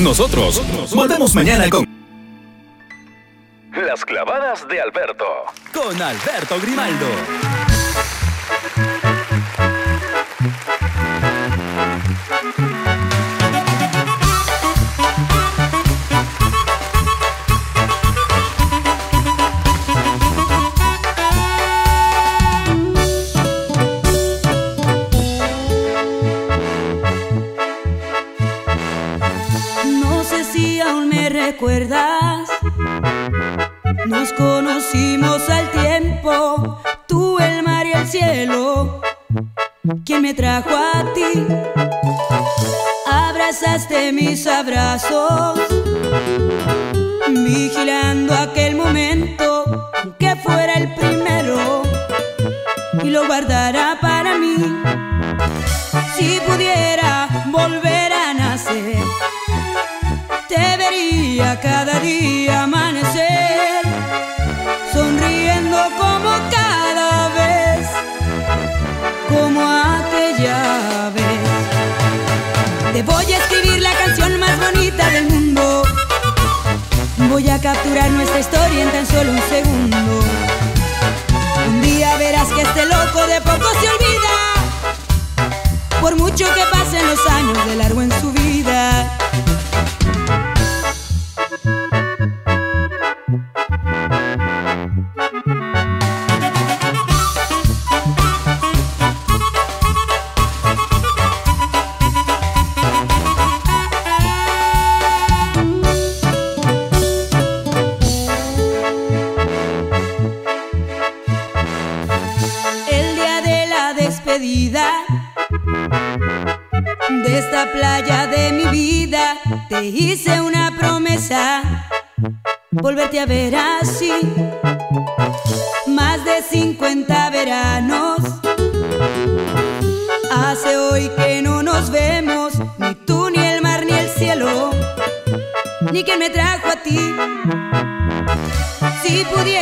Nosotros volvemos mañana con Las clavadas de Alberto. Con Alberto Grimaldo. Me trajo a ti? Abrazaste mis abrazos, vigilando aquel momento que fuera el primero y lo guardara para mí. Si pudiera volver a nacer te vería cada día amanecer, sonriendo como cada vez, como Voy a escribir la canción más bonita del mundo. Voy a capturar nuestra historia en tan solo un segundo. Un día verás que este loco de poco se olvida. Por mucho que pasen los años de largo en su vida. Hice una promesa, volverte a ver así. Más de 50 veranos. Hace hoy que no nos vemos, ni tú, ni el mar, ni el cielo, ni quien me trajo a ti. Si pudiera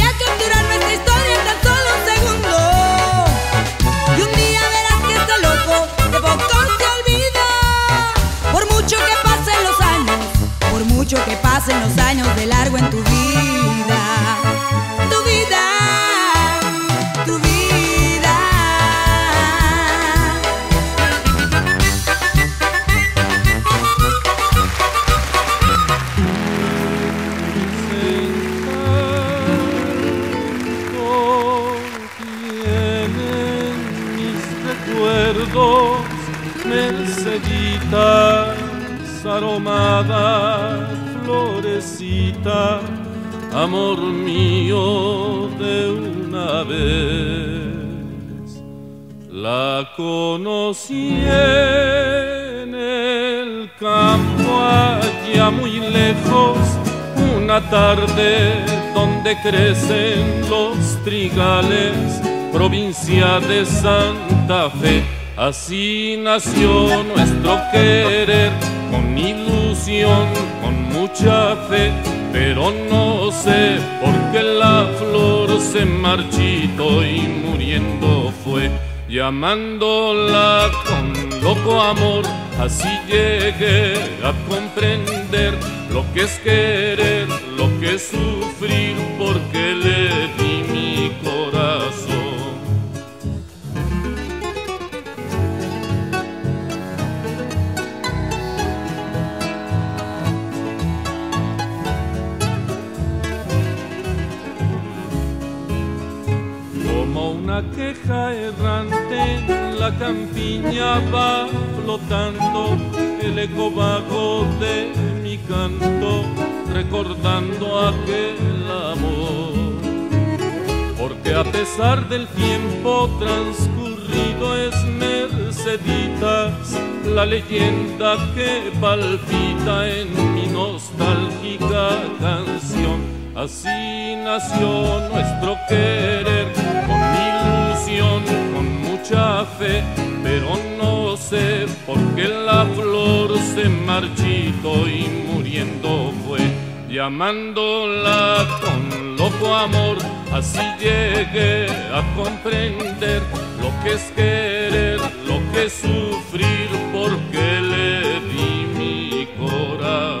a que pasen los años de largo en tu vida. Amor mío de una vez. La conocí en el campo allá muy lejos, una tarde donde crecen los trigales, provincia de Santa Fe. Así nació nuestro querer, con ilusión, con mucha fe, pero no sé por qué la flor se marchitó y muriendo fue. Llamándola con loco amor, así llegué a comprender lo que es querer, lo que es sufrir, porque le errante la campiña va flotando el eco vago de mi canto, recordando aquel amor. Porque a pesar del tiempo transcurrido es Merceditas la leyenda que palpita en mi nostálgica canción. Así nació nuestro querer, con mucha fe, pero no sé por qué la flor se marchitó y muriendo fue. Llamándola con loco amor, así llegué a comprender lo que es querer, lo que es sufrir, porque le di mi corazón.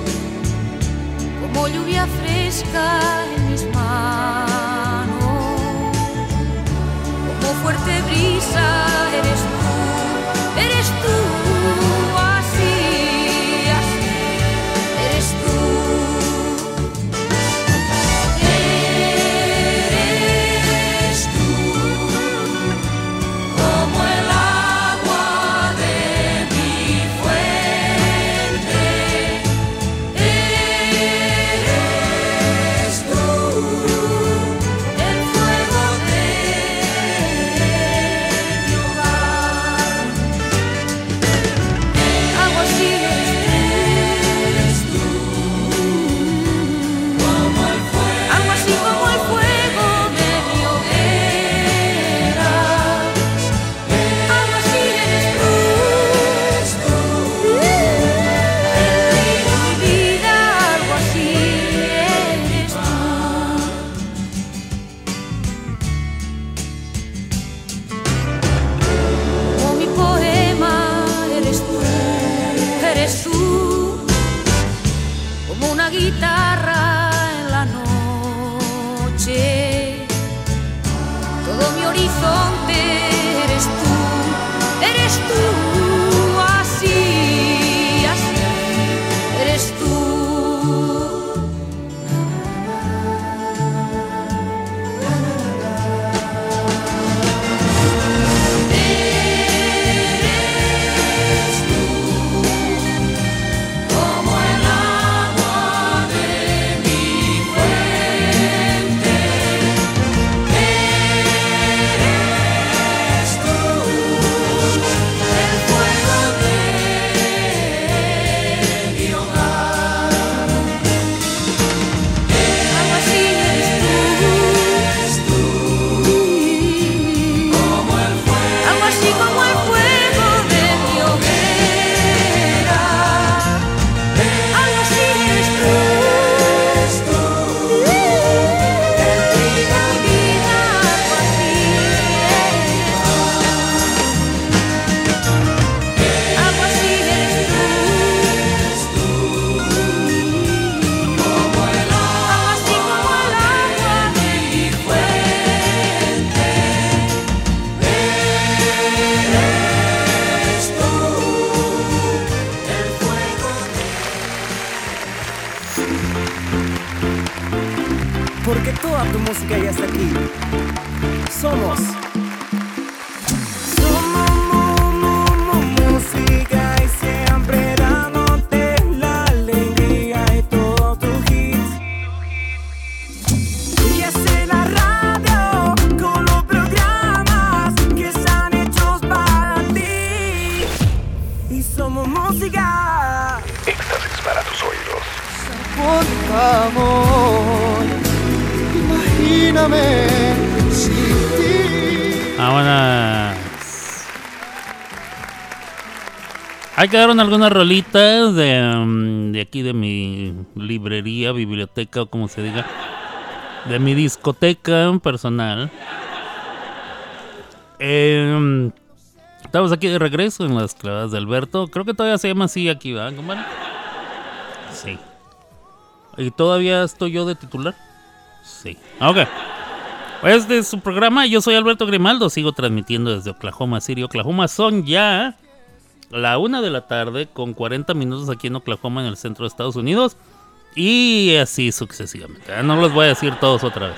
como lluvia fresca en mis manos, como fuerte brisa eres tú, Ahí quedaron algunas rolitas de, mm, de aquí de mi librería, biblioteca o como se diga. De mi discoteca personal. Em, estamos aquí de regreso en las clavadas de Alberto. Creo que todavía se llama así aquí, ¿verdad, compadre? Sí. ¿Y todavía estoy yo de titular? Sí. Ok. Este es su programa. Yo soy Alberto Grimaldo. Sigo transmitiendo desde Oklahoma City, Oklahoma. Son ya la una de la tarde con 40 minutos aquí en Oklahoma, en el centro de Estados Unidos. Y así sucesivamente. Ah, No los voy a decir todos otra vez.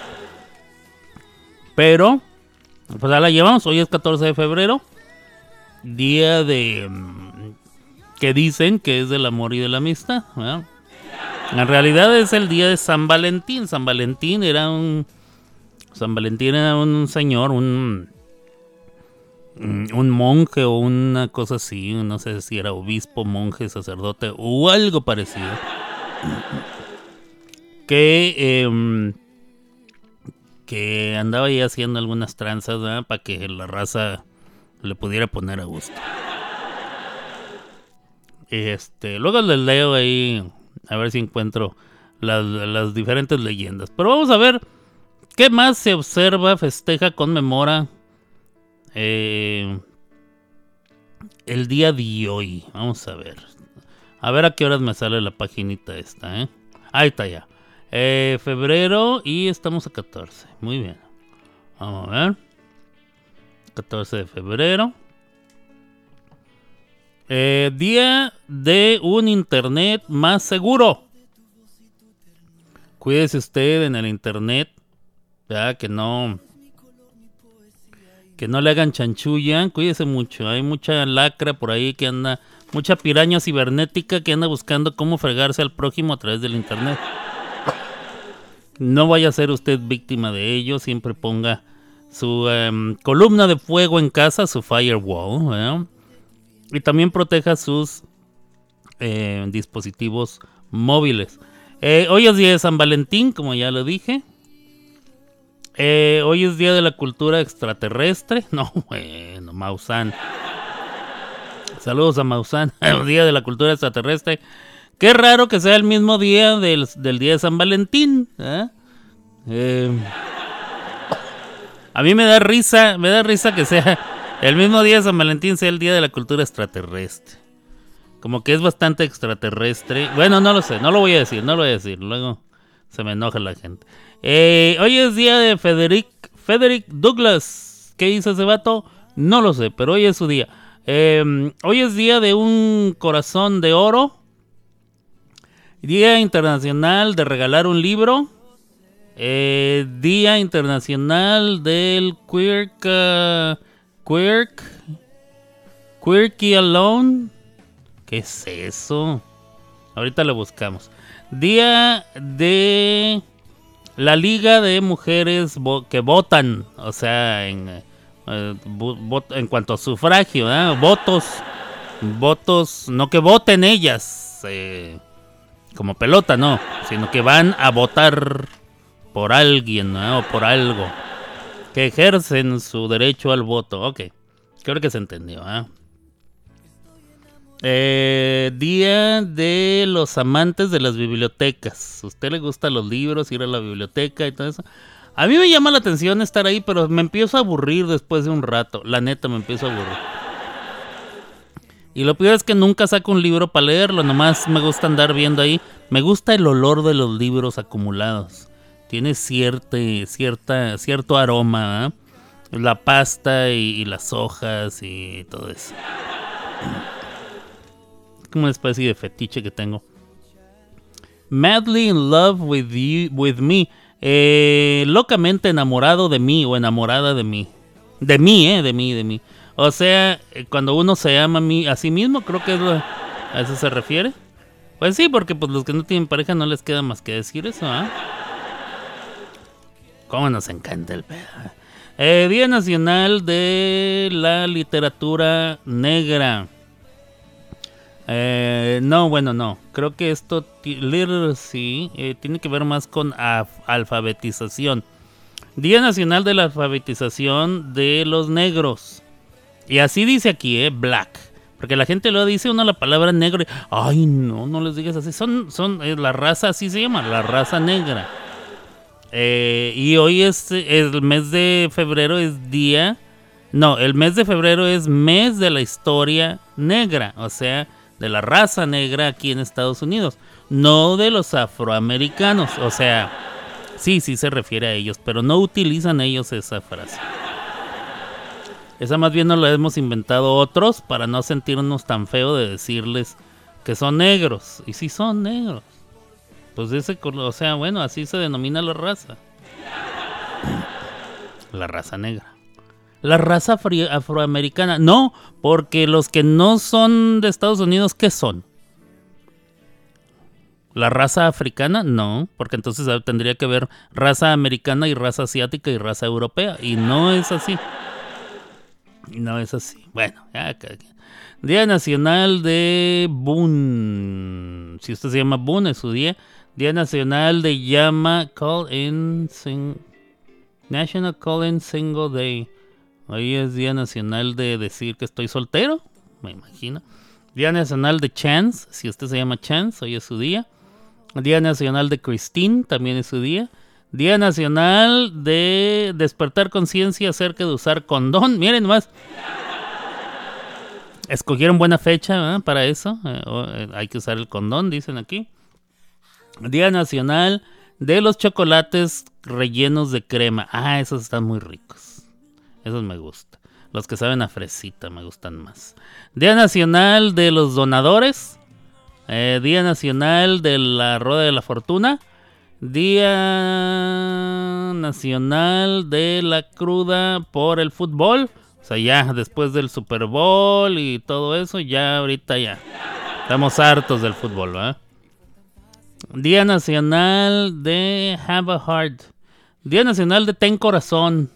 Pero, pues ya la llevamos. Hoy es 14 de febrero. Día de... mm, que dicen que es del amor y de la amistad. ¿verdad? En realidad es el día de San Valentín. San Valentín era un... San Valentín era un señor, un... Un monje o una cosa así. No sé si era obispo, monje, sacerdote o algo parecido. Que... em, que andaba ahí haciendo algunas tranzas para que la raza le pudiera poner a gusto. Este, luego les leo ahí a ver si encuentro las, las diferentes leyendas. Pero vamos a ver qué más se observa, festeja, conmemora eh, el día de hoy. Vamos a ver. A ver a qué horas me sale la paginita esta, ¿eh? Ahí está ya. Eh, febrero y estamos a 14. Muy bien. Vamos a ver. 14 de febrero. Día de un internet más seguro. Cuídese usted en el internet. Ya que no. Que no le hagan chanchulla. Cuídese mucho. Hay mucha lacra por ahí que anda. Mucha piraña cibernética que anda buscando cómo fregarse al prójimo a través del internet. No vaya a ser usted víctima de ello. Siempre ponga su em, columna de fuego en casa, su firewall. Y también proteja sus eh, dispositivos móviles. Eh, hoy es día de San Valentín, como ya lo dije. Eh, hoy es día de la cultura extraterrestre. (laughs) No, bueno, Mausan. Saludos a Mausan. (laughs) día de la cultura extraterrestre. Qué raro que sea el mismo día del, día de San Valentín. ¿eh? Eh, a mí me da risa, me da risa que sea el mismo día de San Valentín sea el día de la cultura extraterrestre. Como que es bastante extraterrestre. Bueno, no lo sé, no lo voy a decir, no lo voy a decir. Luego se me enoja la gente. Eh, hoy es día de Frederick, Frederick Douglass. ¿Qué hizo ese vato? No lo sé, pero hoy es su día. Eh, hoy es día de un corazón de oro. Día Internacional de regalar un libro. Eh, Día Internacional del Quirk. uh, quirk. Quirky Alone. ¿Qué es eso? Ahorita lo buscamos. Día de la Liga de Mujeres que votan. O sea, en, eh, en cuanto a sufragio, ¿eh? votos. Votos, no que voten ellas. eh, como pelota, no. Sino que van a votar por alguien ¿no? o por algo. Que ejercen su derecho al voto. Ok. Creo que se entendió. ¿ah? Eh, día de los amantes de las bibliotecas. ¿A usted le gustan los libros, ir a la biblioteca y todo eso? A mí me llama la atención estar ahí, pero me empiezo a aburrir después de un rato. La neta, me empiezo a aburrir. Y lo peor es que nunca saco un libro para leerlo, nomás me gusta andar viendo ahí. Me gusta el olor de los libros acumulados. Tiene cierte, cierta, cierto aroma, ¿ah? La pasta y las hojas y todo eso. Como una especie de fetiche que tengo. Madly in love with you, with me. Eh, locamente enamorado de mí o enamorada de mí. De mí, eh, de mí, de mí. O sea, eh, cuando uno se ama a, mí, a sí mismo, creo que a eso se refiere. Pues sí, porque pues los que no tienen pareja no les queda más que decir eso, ¿ah? Cómo nos encanta el pedo. Eh, Día Nacional de la Literatura Negra. Eh, no, bueno, no. Creo que esto, literacy, eh, tiene que ver más con alfabetización. Día Nacional de la Alfabetización de los Negros. Y así dice aquí, ¿eh? Black. Porque la gente lo dice uno la palabra negro ay, no, no les digas así. Son, son, eh, la raza así se llama, la raza negra. Eh, y hoy es el mes de febrero es día, no, el mes de febrero es mes de la historia negra, o sea, de la raza negra aquí en Estados Unidos, no de los afroamericanos, o sea, sí, sí se refiere a ellos, pero no utilizan ellos esa frase. Esa más bien nos la hemos inventado otros para no sentirnos tan feo de decirles que son negros, y sí son negros. Pues ese, o sea, bueno, así se denomina la raza. La raza negra. La raza afroamericana. No, porque los que no son de Estados Unidos, ¿qué son? La raza africana, no, porque entonces ah, tendría que haber raza americana y raza asiática y raza europea. Y no es así. No es así. Bueno, ya. Día Nacional de Boone. Si usted se llama Boone, es su día. Día Nacional de Llama Call in Sing- National Call in Single Day. Hoy es Día Nacional de decir que estoy soltero, me imagino. Día Nacional de Chance, si usted se llama Chance, hoy es su día. Día Nacional de Christine, también es su día. Día Nacional de despertar conciencia acerca de usar condón. Miren más. Escogieron buena fecha para eso. Eh, eh, hay que usar el condón, dicen aquí. Día Nacional de los chocolates rellenos de crema. Ah, esos están muy ricos. Esos me gustan. Los que saben a fresita me gustan más. Día Nacional de los donadores. Eh, Día Nacional de la Rueda de la Fortuna. Día Nacional de la Cruda por el Fútbol. O sea, ya después del Super Bowl y todo eso, ya ahorita ya. Estamos hartos del fútbol, ¿verdad? Día Nacional de Have a Heart. Día Nacional de Ten Corazón.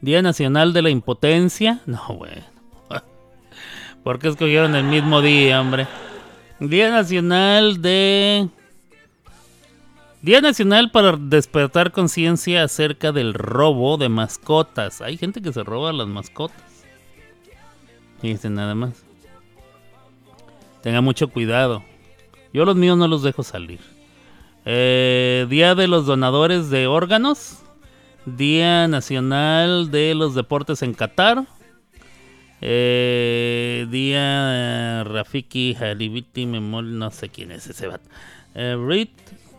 Día Nacional de la Impotencia. (laughs) No, bueno. ¿Por qué escogieron el mismo día, hombre? Día Nacional de... Día Nacional para despertar conciencia acerca del robo de mascotas. Hay gente que se roba las mascotas. Fíjense nada más. Tenga mucho cuidado. Yo los míos no los dejo salir. Eh, Día de los donadores de órganos. Día Nacional de los Deportes en Qatar. Eh, día eh, Rafiki Halibiti Memol, no sé quién es ese vato. Eh, read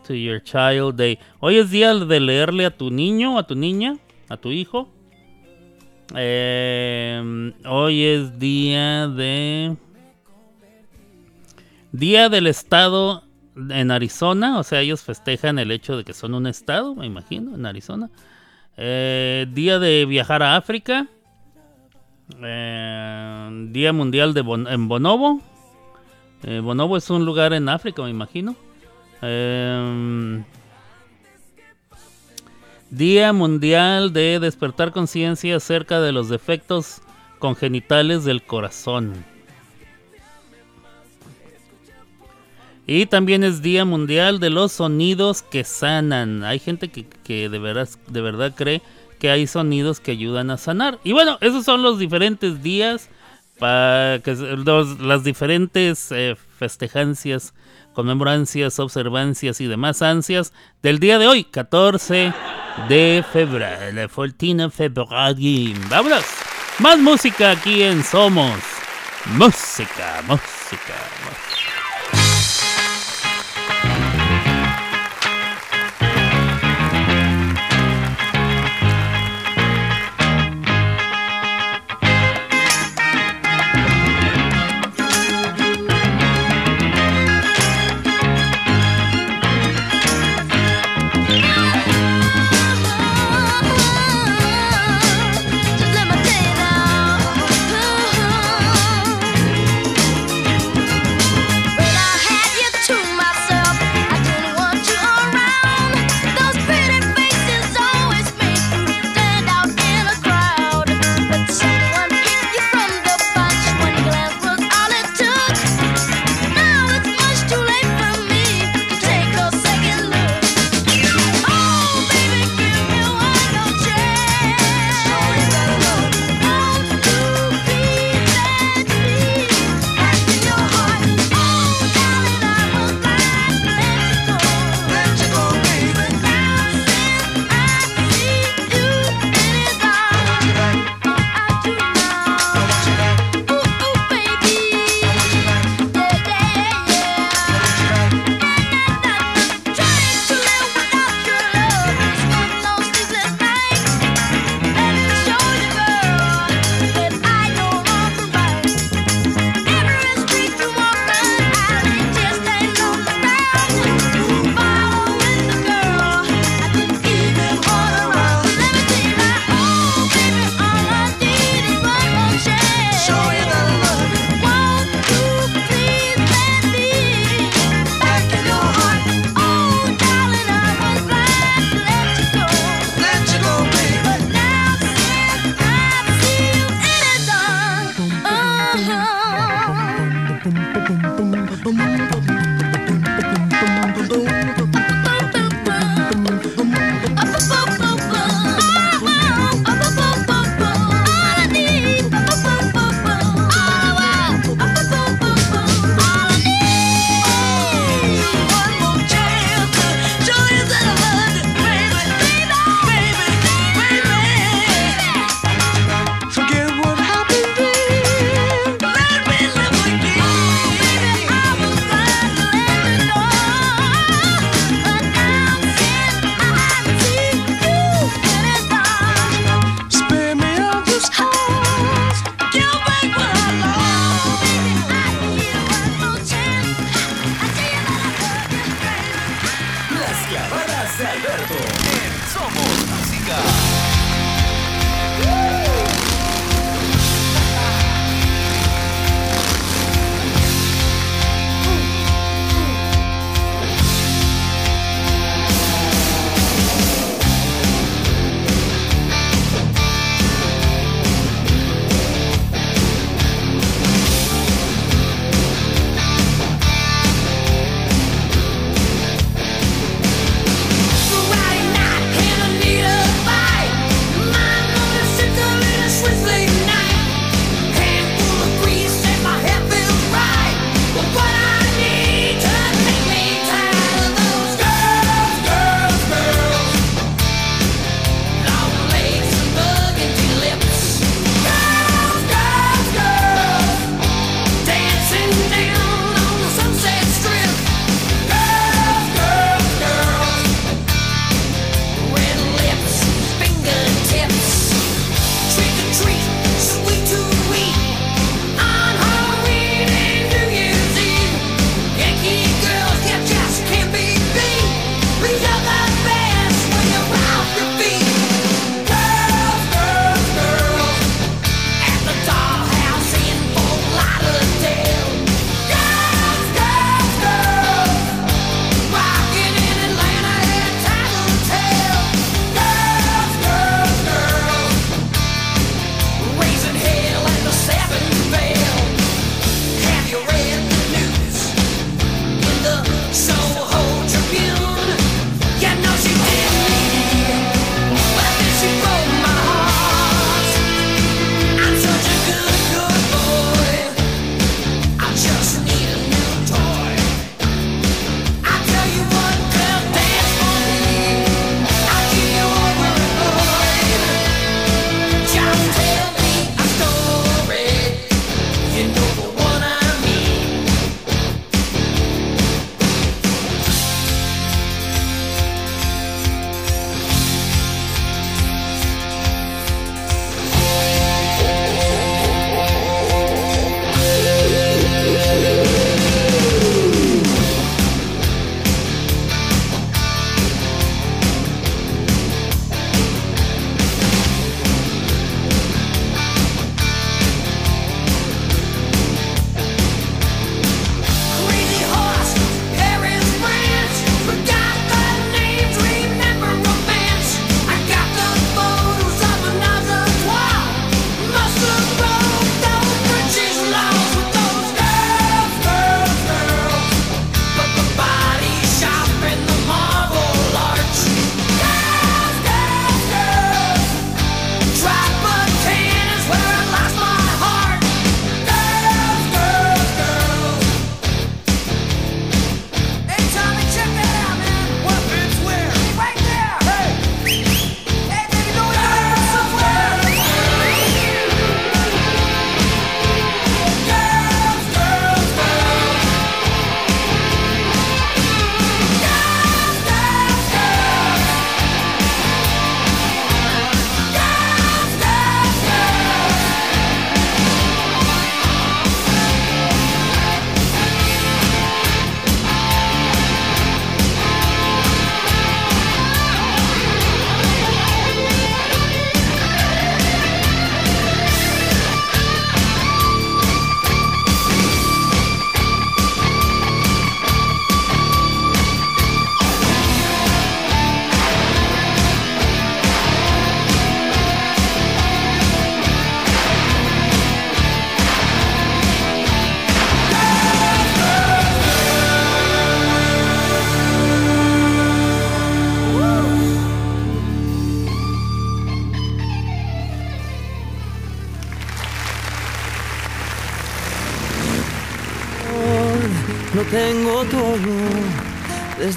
to your child day. Hoy es día de leerle a tu niño, a tu niña, a tu hijo. Eh, hoy es día de. Día del Estado en Arizona. O sea, ellos festejan el hecho de que son un estado, me imagino, en Arizona. Eh, día de viajar a África. Eh, día mundial de en Bonobo. Eh, Bonobo es un lugar en África, me imagino. Eh, Día Mundial de despertar conciencia acerca de los defectos congenitales del corazón. Y también es Día Mundial de los sonidos que sanan. Hay gente que, que de, de verdad cree que hay sonidos que ayudan a sanar. Y bueno, esos son los diferentes días, para que, los- las diferentes eh, festejancias, conmemorancias, observancias y demás ansias del día de hoy, 14 de febrero. 14 de febrero. Vámonos. Más música aquí en Somos. Música, música, música.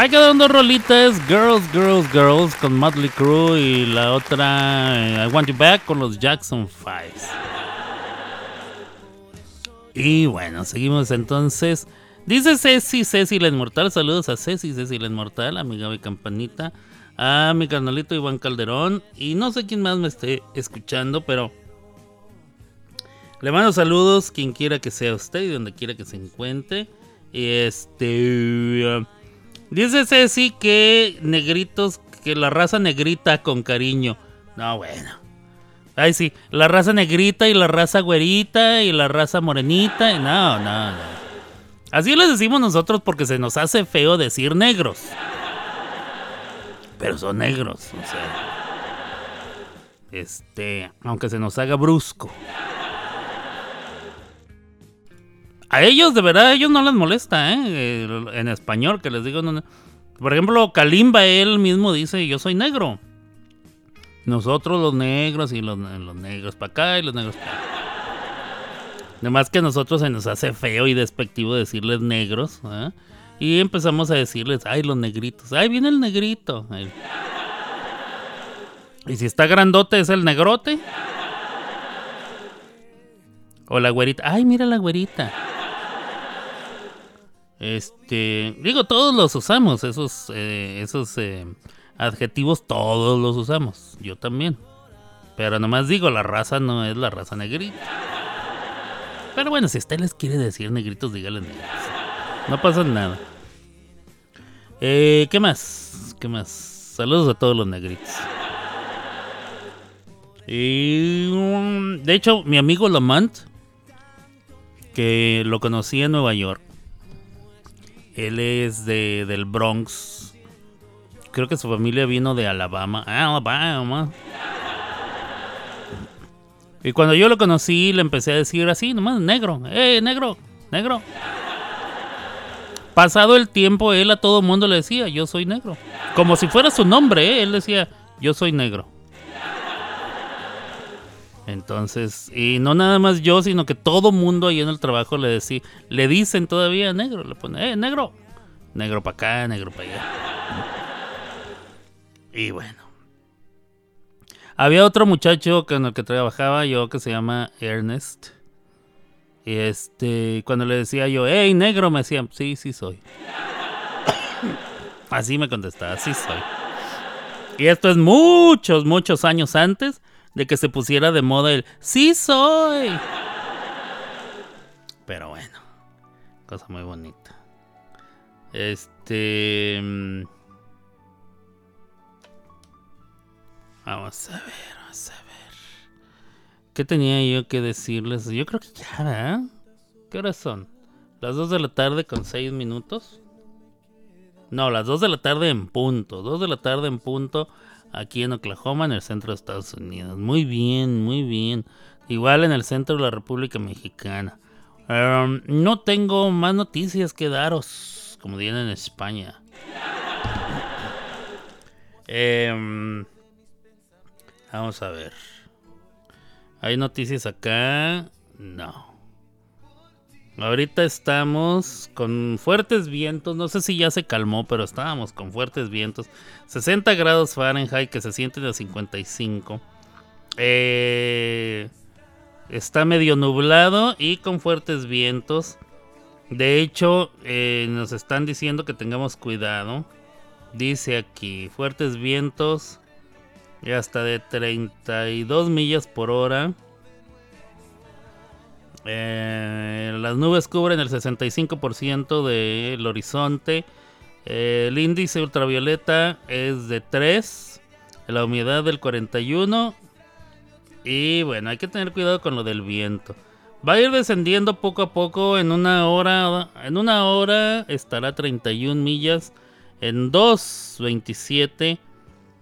Ahí quedaron dos rolitas, Girls, Girls, Girls con Motley Crue y la otra eh, I Want You Back con los Jackson 5. Y bueno, seguimos entonces. Dice Ceci, Ceci la Inmortal, saludos a Ceci, Ceci la Inmortal, a mi Gaby Campanita, a mi carnalito Iván Calderón y no sé quién más me esté escuchando, pero le mando saludos quien quiera que sea usted y donde quiera que se encuentre. Y este. Dice Ceci que negritos, que la raza negrita con cariño. No, bueno. Ay, sí, la raza negrita y la raza güerita y la raza morenita. No, no, no. Así les decimos nosotros porque se nos hace feo decir negros. Pero son negros, o sea. Este, aunque se nos haga brusco. A ellos, de verdad, a ellos no les molesta, ¿eh? En español, que les digo. Por ejemplo, Kalimba, él mismo dice: Yo soy negro. Nosotros los negros y los, negros para acá y los negros para acá. Además que a nosotros se nos hace feo y despectivo decirles negros. ¿eh? Y empezamos a decirles, ay, los negritos. Ay, viene el negrito. Y si está grandote es el negrote. O la güerita. Ay, mira la güerita. Este, digo, todos los usamos, esos, eh, esos eh, adjetivos, todos los usamos. Yo también. Pero nomás digo, la raza no es la raza negrita. Pero bueno, si usted les quiere decir negritos, dígale negritos. No pasa nada. Eh, ¿Qué más? ¿Qué más? Saludos a todos los negritos. Y, mm, de hecho, mi amigo Lamont, que lo conocí en Nueva York, él es de, del Bronx. Creo que su familia vino de Alabama. Alabama. Y cuando yo lo conocí, le empecé a decir así, nomás, negro, eh, negro, negro. Pasado el tiempo, él a todo mundo le decía, yo soy negro. Como si fuera su nombre, ¿eh? él decía, yo soy negro. Entonces, y no nada más yo, sino que todo mundo ahí en el trabajo le decía, le dicen todavía negro, le ponen, eh, negro, negro para acá, negro para allá. Y bueno. Había otro muchacho con el que trabajaba yo que se llama Ernest. Y este, cuando le decía yo, hey, negro, me decían, sí, sí soy. (coughs) Así me contestaba, sí soy. Y esto es muchos, muchos años antes de que se pusiera de moda el, sí soy. Pero bueno, cosa muy bonita. Este... mm, Vamos a ver, vamos a ver. ¿Qué tenía yo que decirles? Yo creo que ya, ¿verdad? ¿Qué horas son? ¿Las 2 de la tarde con 6 minutos? No, las 2 de la tarde en punto. 2 de la tarde en punto aquí en Oklahoma, en el centro de Estados Unidos. Muy bien, muy bien. Igual en el centro de la República Mexicana. No tengo más noticias que daros, como dirían en España. Em, vamos a ver. ¿Hay noticias acá? No. Ahorita estamos con fuertes vientos. No sé si ya se calmó, pero estábamos con fuertes vientos. 60 grados Fahrenheit que se sienten a 55. Eh, está medio nublado y con fuertes vientos. De hecho, eh, nos están diciendo que tengamos cuidado. Dice aquí, fuertes vientos y hasta de 32 millas por hora. Eh, las nubes cubren el 65% del horizonte. Eh, el índice ultravioleta es de 3. La humedad del 41. Y bueno, hay que tener cuidado con lo del viento. Va a ir descendiendo poco a poco. En una hora, en una hora estará 31 millas. En 2.27.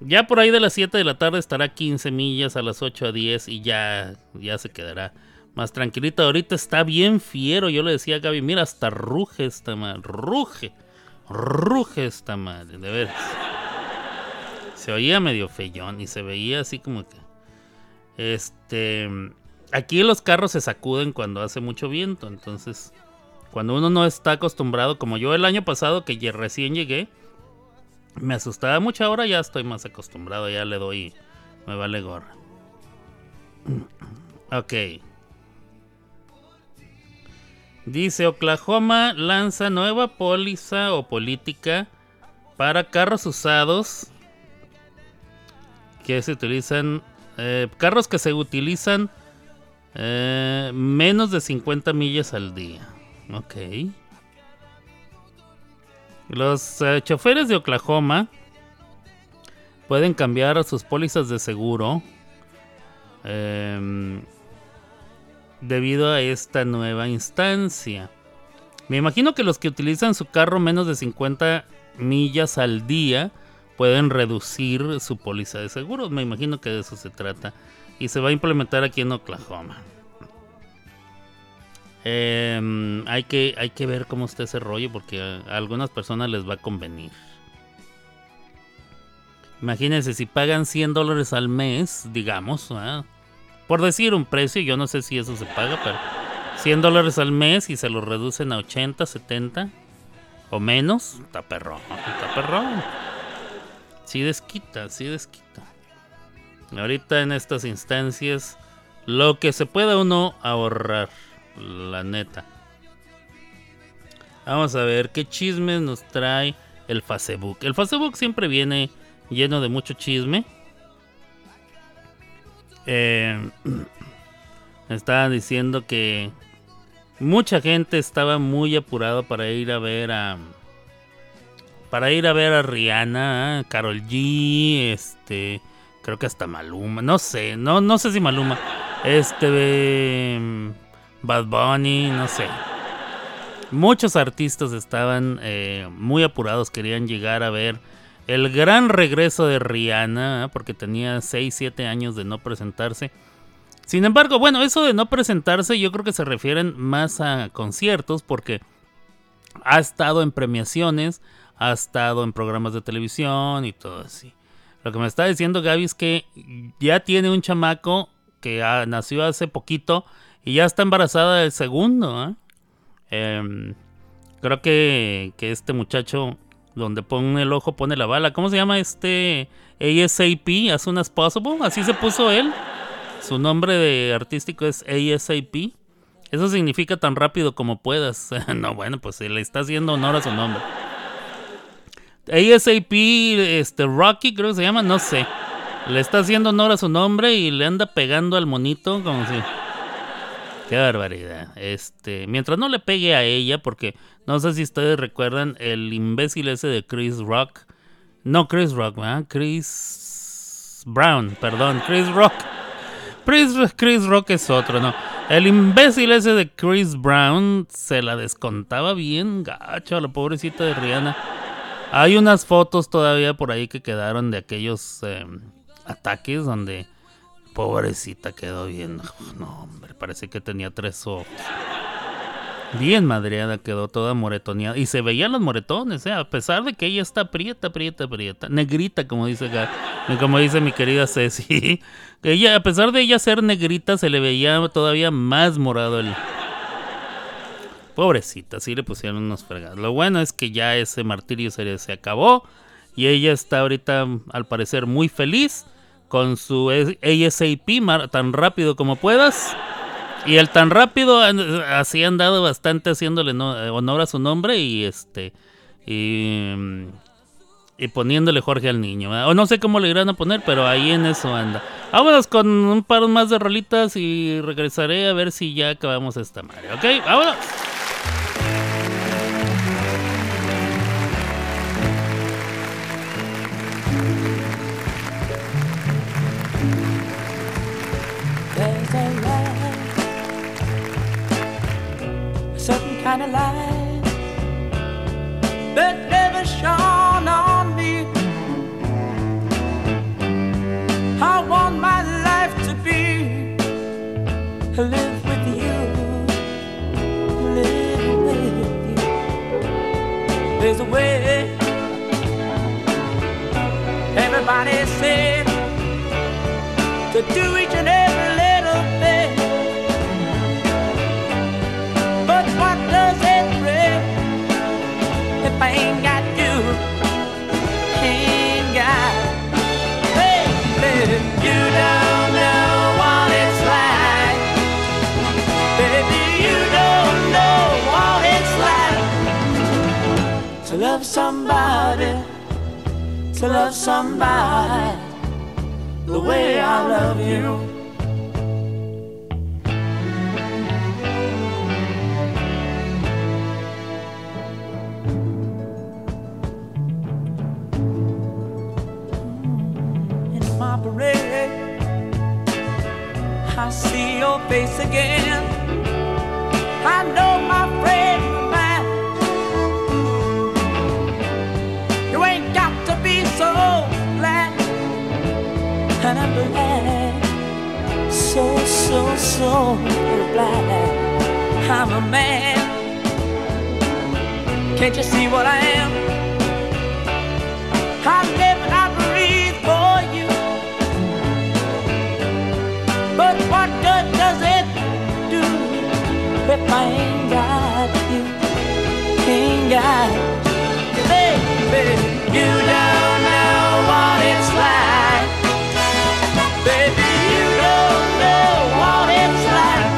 Ya por ahí de las 7 de la tarde estará 15 millas. A las 8 a 10 y ya, ya se quedará más tranquilito. Ahorita está bien fiero. Yo le decía a Gaby, mira, hasta ruge esta madre. Ruge. Ruge esta madre, de veras. Se oía medio feyón y se veía así como que... Este... Aquí los carros se sacuden cuando hace mucho viento. Entonces, cuando uno no está acostumbrado, como yo el año pasado que recién llegué, me asustaba mucho. Ahora ya estoy más acostumbrado. Ya le doy... Me vale gorra. Ok. Dice Oklahoma lanza nueva póliza o política para carros usados que se utilizan, eh, carros que se utilizan eh, menos de 50 millas al día. Ok. Los eh, choferes de Oklahoma pueden cambiar sus pólizas de seguro. em, debido a esta nueva instancia. Me imagino que los que utilizan su carro menos de 50 millas al día pueden reducir su póliza de seguros. Me imagino que de eso se trata. Y se va a implementar aquí en Oklahoma. Em, hay, que, hay que ver cómo está ese rollo porque a, algunas personas les va a convenir. Imagínense si pagan 100 dólares al mes, digamos, ¿verdad? Por decir un precio, yo no sé si eso se paga, pero 100 dólares al mes y se lo reducen a 80, 70 o menos, está perrón, está perrón. Sí desquita, sí desquita. Ahorita en estas instancias, lo que se pueda uno ahorrar, la neta. Vamos a ver qué chismes nos trae el Facebook. El Facebook siempre viene lleno de mucho chisme. Eh, (clears throat) estaban diciendo que mucha gente estaba muy apurada para ir a ver a para ir a ver a Rihanna, Carol G, este, creo que hasta Maluma, no sé, no no sé si Maluma, este Bad Bunny, no sé. Muchos artistas estaban eh, muy apurados, querían llegar a ver el gran regreso de Rihanna, porque tenía 6, 7 años de no presentarse. Sin embargo, bueno, eso de no presentarse yo creo que se refieren más a conciertos, porque ha estado en premiaciones, ha estado en programas de televisión y todo así. Lo que me está diciendo Gaby es que ya tiene un chamaco que ah, nació hace poquito y ya está embarazada del segundo. ¿eh? Em, creo que, que este muchacho donde pone el ojo pone la bala. ¿Cómo se llama este ASAP? As soon as possible. Así se puso él. Su nombre de artístico es ASAP. Eso significa tan rápido como puedas. (laughs) no, bueno, pues le está haciendo honor a su nombre. ASAP, este Rocky creo que se llama, no sé. Le está haciendo honor a su nombre y le anda pegando al monito como si... Qué barbaridad. Este, mientras no le pegue a ella, porque no sé si ustedes recuerdan el imbécil ese de Chris Rock. No Chris Rock, ¿verdad? Chris Brown, perdón, Chris Rock. Chris, Chris Rock es otro, ¿no? El imbécil ese de Chris Brown se la descontaba bien gacho a la pobrecita de Rihanna. Hay unas fotos todavía por ahí que quedaron de aquellos eh, ataques donde pobrecita quedó bien. No, hombre, parece que tenía tres ojos. Bien madreada quedó toda moretoneada. Y se veían los moretones, ¿eh? a pesar de que ella está prieta, prieta, prieta. Negrita, como dice, como dice mi querida Ceci. (laughs) Ella, a pesar de ella ser negrita, se le veía todavía más morado el. Pobrecita, sí le pusieron unos fregados. Lo bueno es que ya ese martirio se, se acabó. Y ella está ahorita, al parecer, muy feliz con su ASAP tan rápido como puedas. Y el tan rápido así han dado bastante haciéndole no- honor a su nombre y este y, mm, y poniéndole Jorge al niño. O no sé cómo le irán a poner, pero ahí en eso anda. Vámonos con un par más de rolitas y regresaré a ver si ya acabamos esta madre. ¿Ok? Vámonos. Kind of light that never shone on me. I want my life to be live with you, live with you. There's a way. Everybody said to do each and every ain't got you? Ain't got, baby, you don't know what it's like. Baby, you don't know what it's like to love somebody, to love somebody the way I love you. Parade, I see your face again. I know my friend mine. You ain't got to be so glad and I'm glad, so, so, so glad I'm a man. Can't you see what I am? I if I ain't got you? Ain't got you, baby. You don't know what it's like. Baby, you don't know what it's like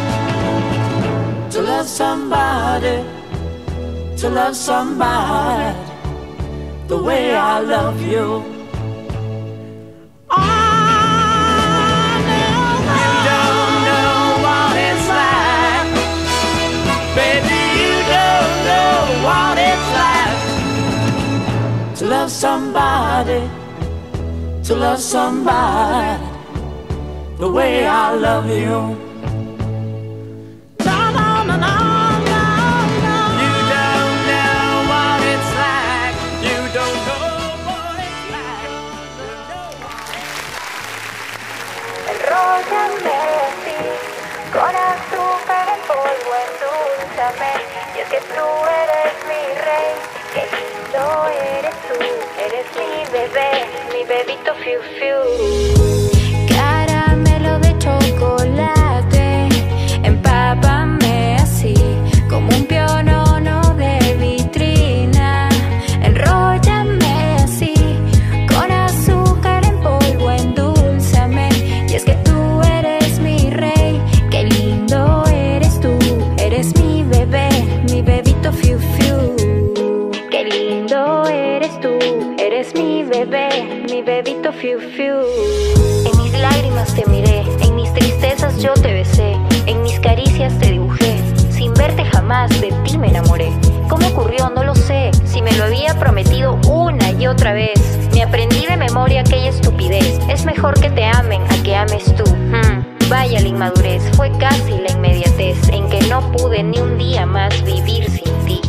to love somebody, to love somebody the way I love you. Love somebody, to love somebody the way I love you. No, no, no, no, no, no. You don't know what it's like. You don't know what it's like. Enróllame así, con azúcar en polvo, endulzame. Y es que tú eres mi rey, qué lindo eres tú. Eres mi bebé, mi bebito fiu fiu. En mis lágrimas te miré, en mis tristezas yo te besé, en mis caricias te dibujé. Sin verte jamás de ti me enamoré. ¿Cómo ocurrió? No lo sé. Si me lo había prometido una y otra vez. Me aprendí de memoria aquella estupidez. Es mejor que te amen a que ames tú. Hmm, Vaya la inmadurez. Fue casi la inmediatez en que no pude ni un día más vivir sin ti.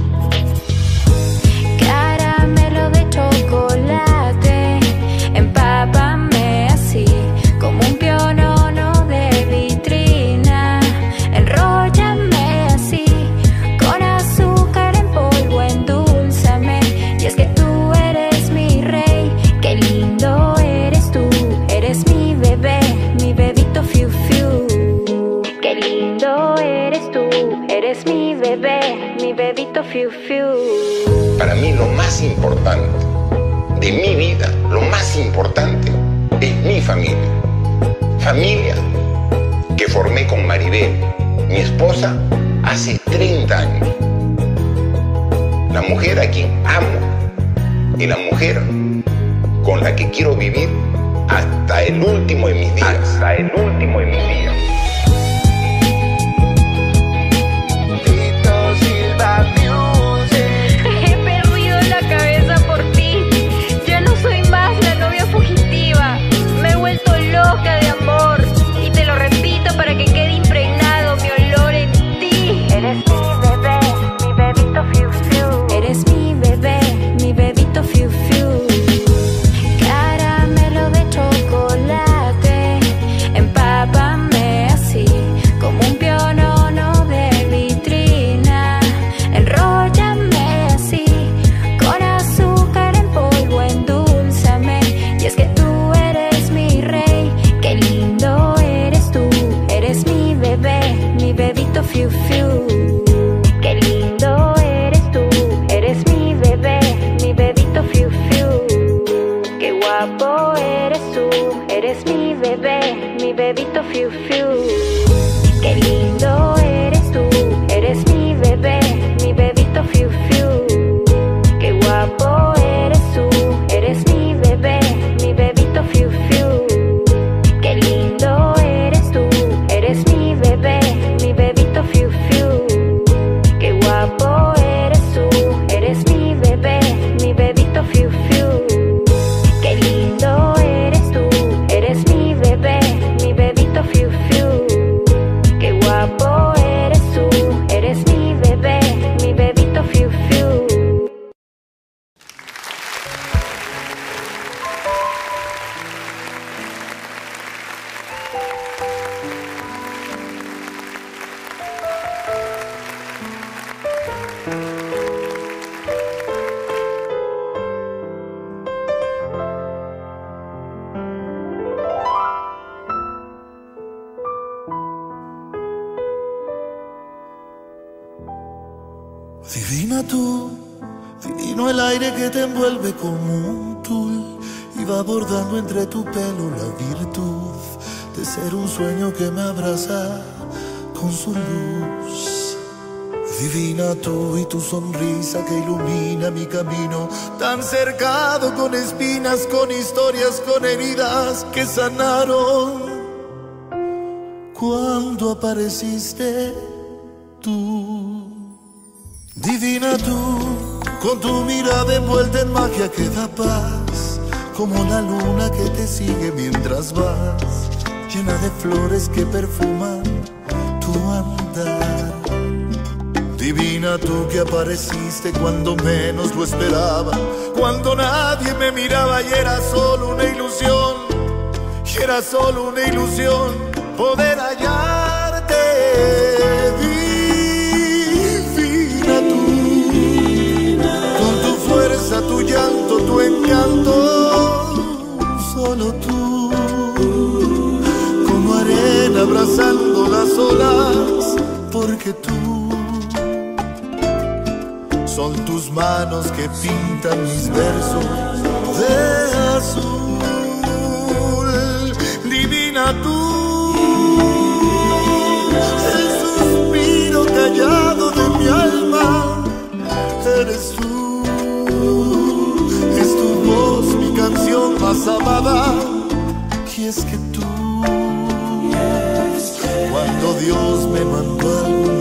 Importante de mi vida, lo más importante es mi familia. Familia que formé con Maribel, mi esposa hace 30 años. La mujer a quien amo y la mujer con la que quiero vivir hasta el último de mis días. Hasta el último de mis días. Bebito fiu con espinas, con historias, con heridas que sanaron. Cuando apareciste tú. Divina tú, con tu mirada envuelta en magia que da paz, como la luna que te sigue mientras vas, llena de flores que perfuman tu andar. Divina tú que apareciste cuando menos lo esperaba, cuando nadie me miraba y era solo una ilusión, y era solo una ilusión poder hallarte. Divina tú, con tu fuerza, tu llanto, tu encanto, solo tú, como arena abrazando las olas, porque tú son tus manos que pintan mis versos de azul, divina tú, el suspiro callado de mi alma, eres tú, es tu voz mi canción más amada, y es que tú, cuando Dios me mandó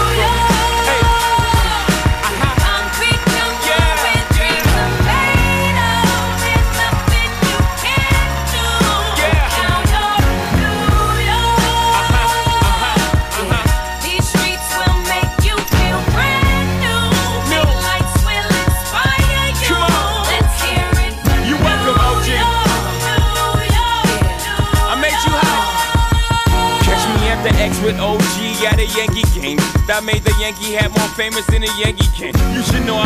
You should know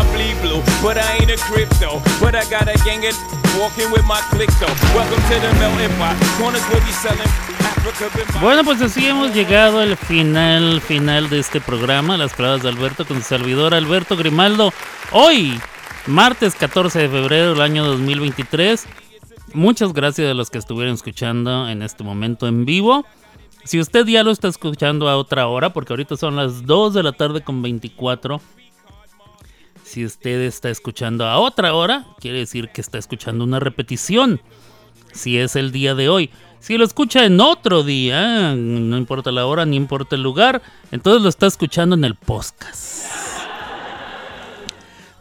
Bueno, pues así hemos llegado al final, final de este programa, Las Clavadas de Alberto, con su servidor Alberto Grimaldo. Hoy, martes 14 de febrero del año 2023. Muchas gracias a los que estuvieron escuchando en este momento en vivo. Si usted ya lo está escuchando a otra hora, porque ahorita son las 2 de la tarde con 24. Si usted está escuchando a otra hora, quiere decir que está escuchando una repetición. Si es el día de hoy. Si lo escucha en otro día, no importa la hora, ni importa el lugar, entonces lo está escuchando en el podcast.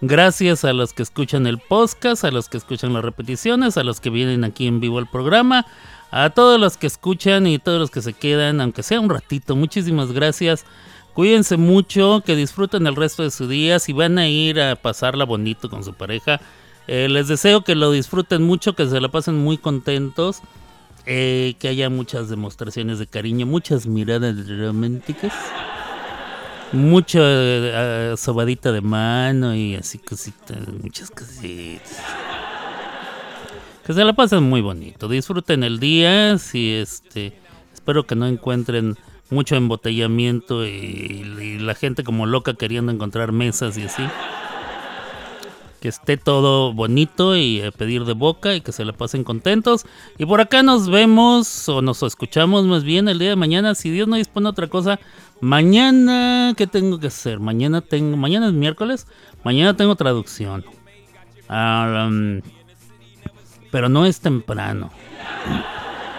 Gracias a los que escuchan el podcast, a los que escuchan las repeticiones, a los que vienen aquí en vivo al programa, a todos los que escuchan y todos los que se quedan, aunque sea un ratito. Muchísimas gracias. Cuídense mucho, que disfruten el resto de su día. Si van a ir a pasarla bonito con su pareja, eh, les deseo que lo disfruten mucho, que se la pasen muy contentos, eh, que haya muchas demostraciones de cariño, muchas miradas románticas, mucha eh, sobadita de mano y así cositas, muchas cositas. Que se la pasen muy bonito, disfruten el día, si este, espero que no encuentren mucho embotellamiento y, la gente como loca queriendo encontrar mesas y así que esté todo bonito y pedir de boca y que se la pasen contentos. Y por acá nos vemos o nos escuchamos más bien el día de mañana. Si Dios no dispone otra cosa, mañana, ¿qué tengo que hacer? Mañana tengo, mañana es miércoles, mañana tengo traducción. Ah, um, pero no es temprano.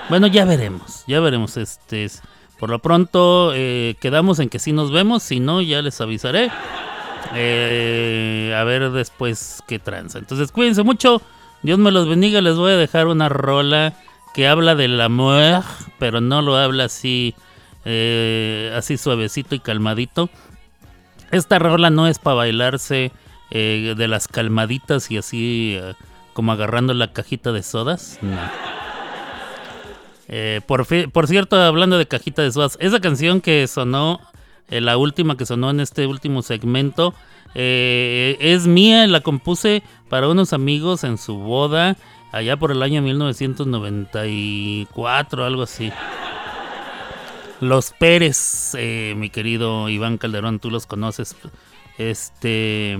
Bueno, ya veremos, ya veremos. Este, es- por lo pronto eh, quedamos en que sí nos vemos, si no ya les avisaré. Eh, a ver después qué tranza. Entonces cuídense mucho. Dios me los bendiga. Les voy a dejar una rola que habla del amor, pero no lo habla así, eh, así suavecito y calmadito. Esta rola no es para bailarse eh, de las calmaditas y así eh, como agarrando la cajita de sodas. No. Eh, por, por cierto, hablando de cajita de sodas, esa canción que sonó, eh, la última que sonó en este último segmento, eh, es mía, la compuse para unos amigos en su boda, allá por el año 1994, algo así. Los Pérez, eh, mi querido Iván Calderón, tú los conoces. Este.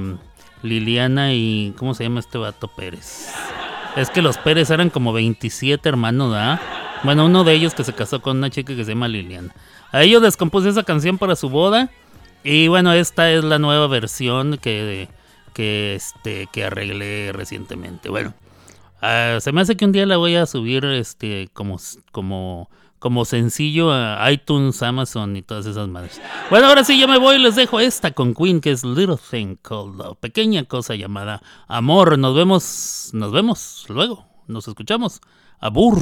Liliana y. ¿Cómo se llama este vato Pérez? Es que los Pérez eran como 27 hermanos, ¿ah? Bueno, uno de ellos que se casó con una chica que se llama Liliana. A ellos les compuse esa canción para su boda. Y bueno, esta es la nueva versión que, que, este, que arreglé recientemente. Bueno, ah, se me hace que un día la voy a subir este, como, como, como sencillo a iTunes, Amazon y todas esas madres. Bueno, ahora sí, ya me voy. Les dejo esta con Queen, que es Little Thing Called Love. Pequeña cosa llamada amor. Nos vemos, nos vemos luego. Nos escuchamos. Abur.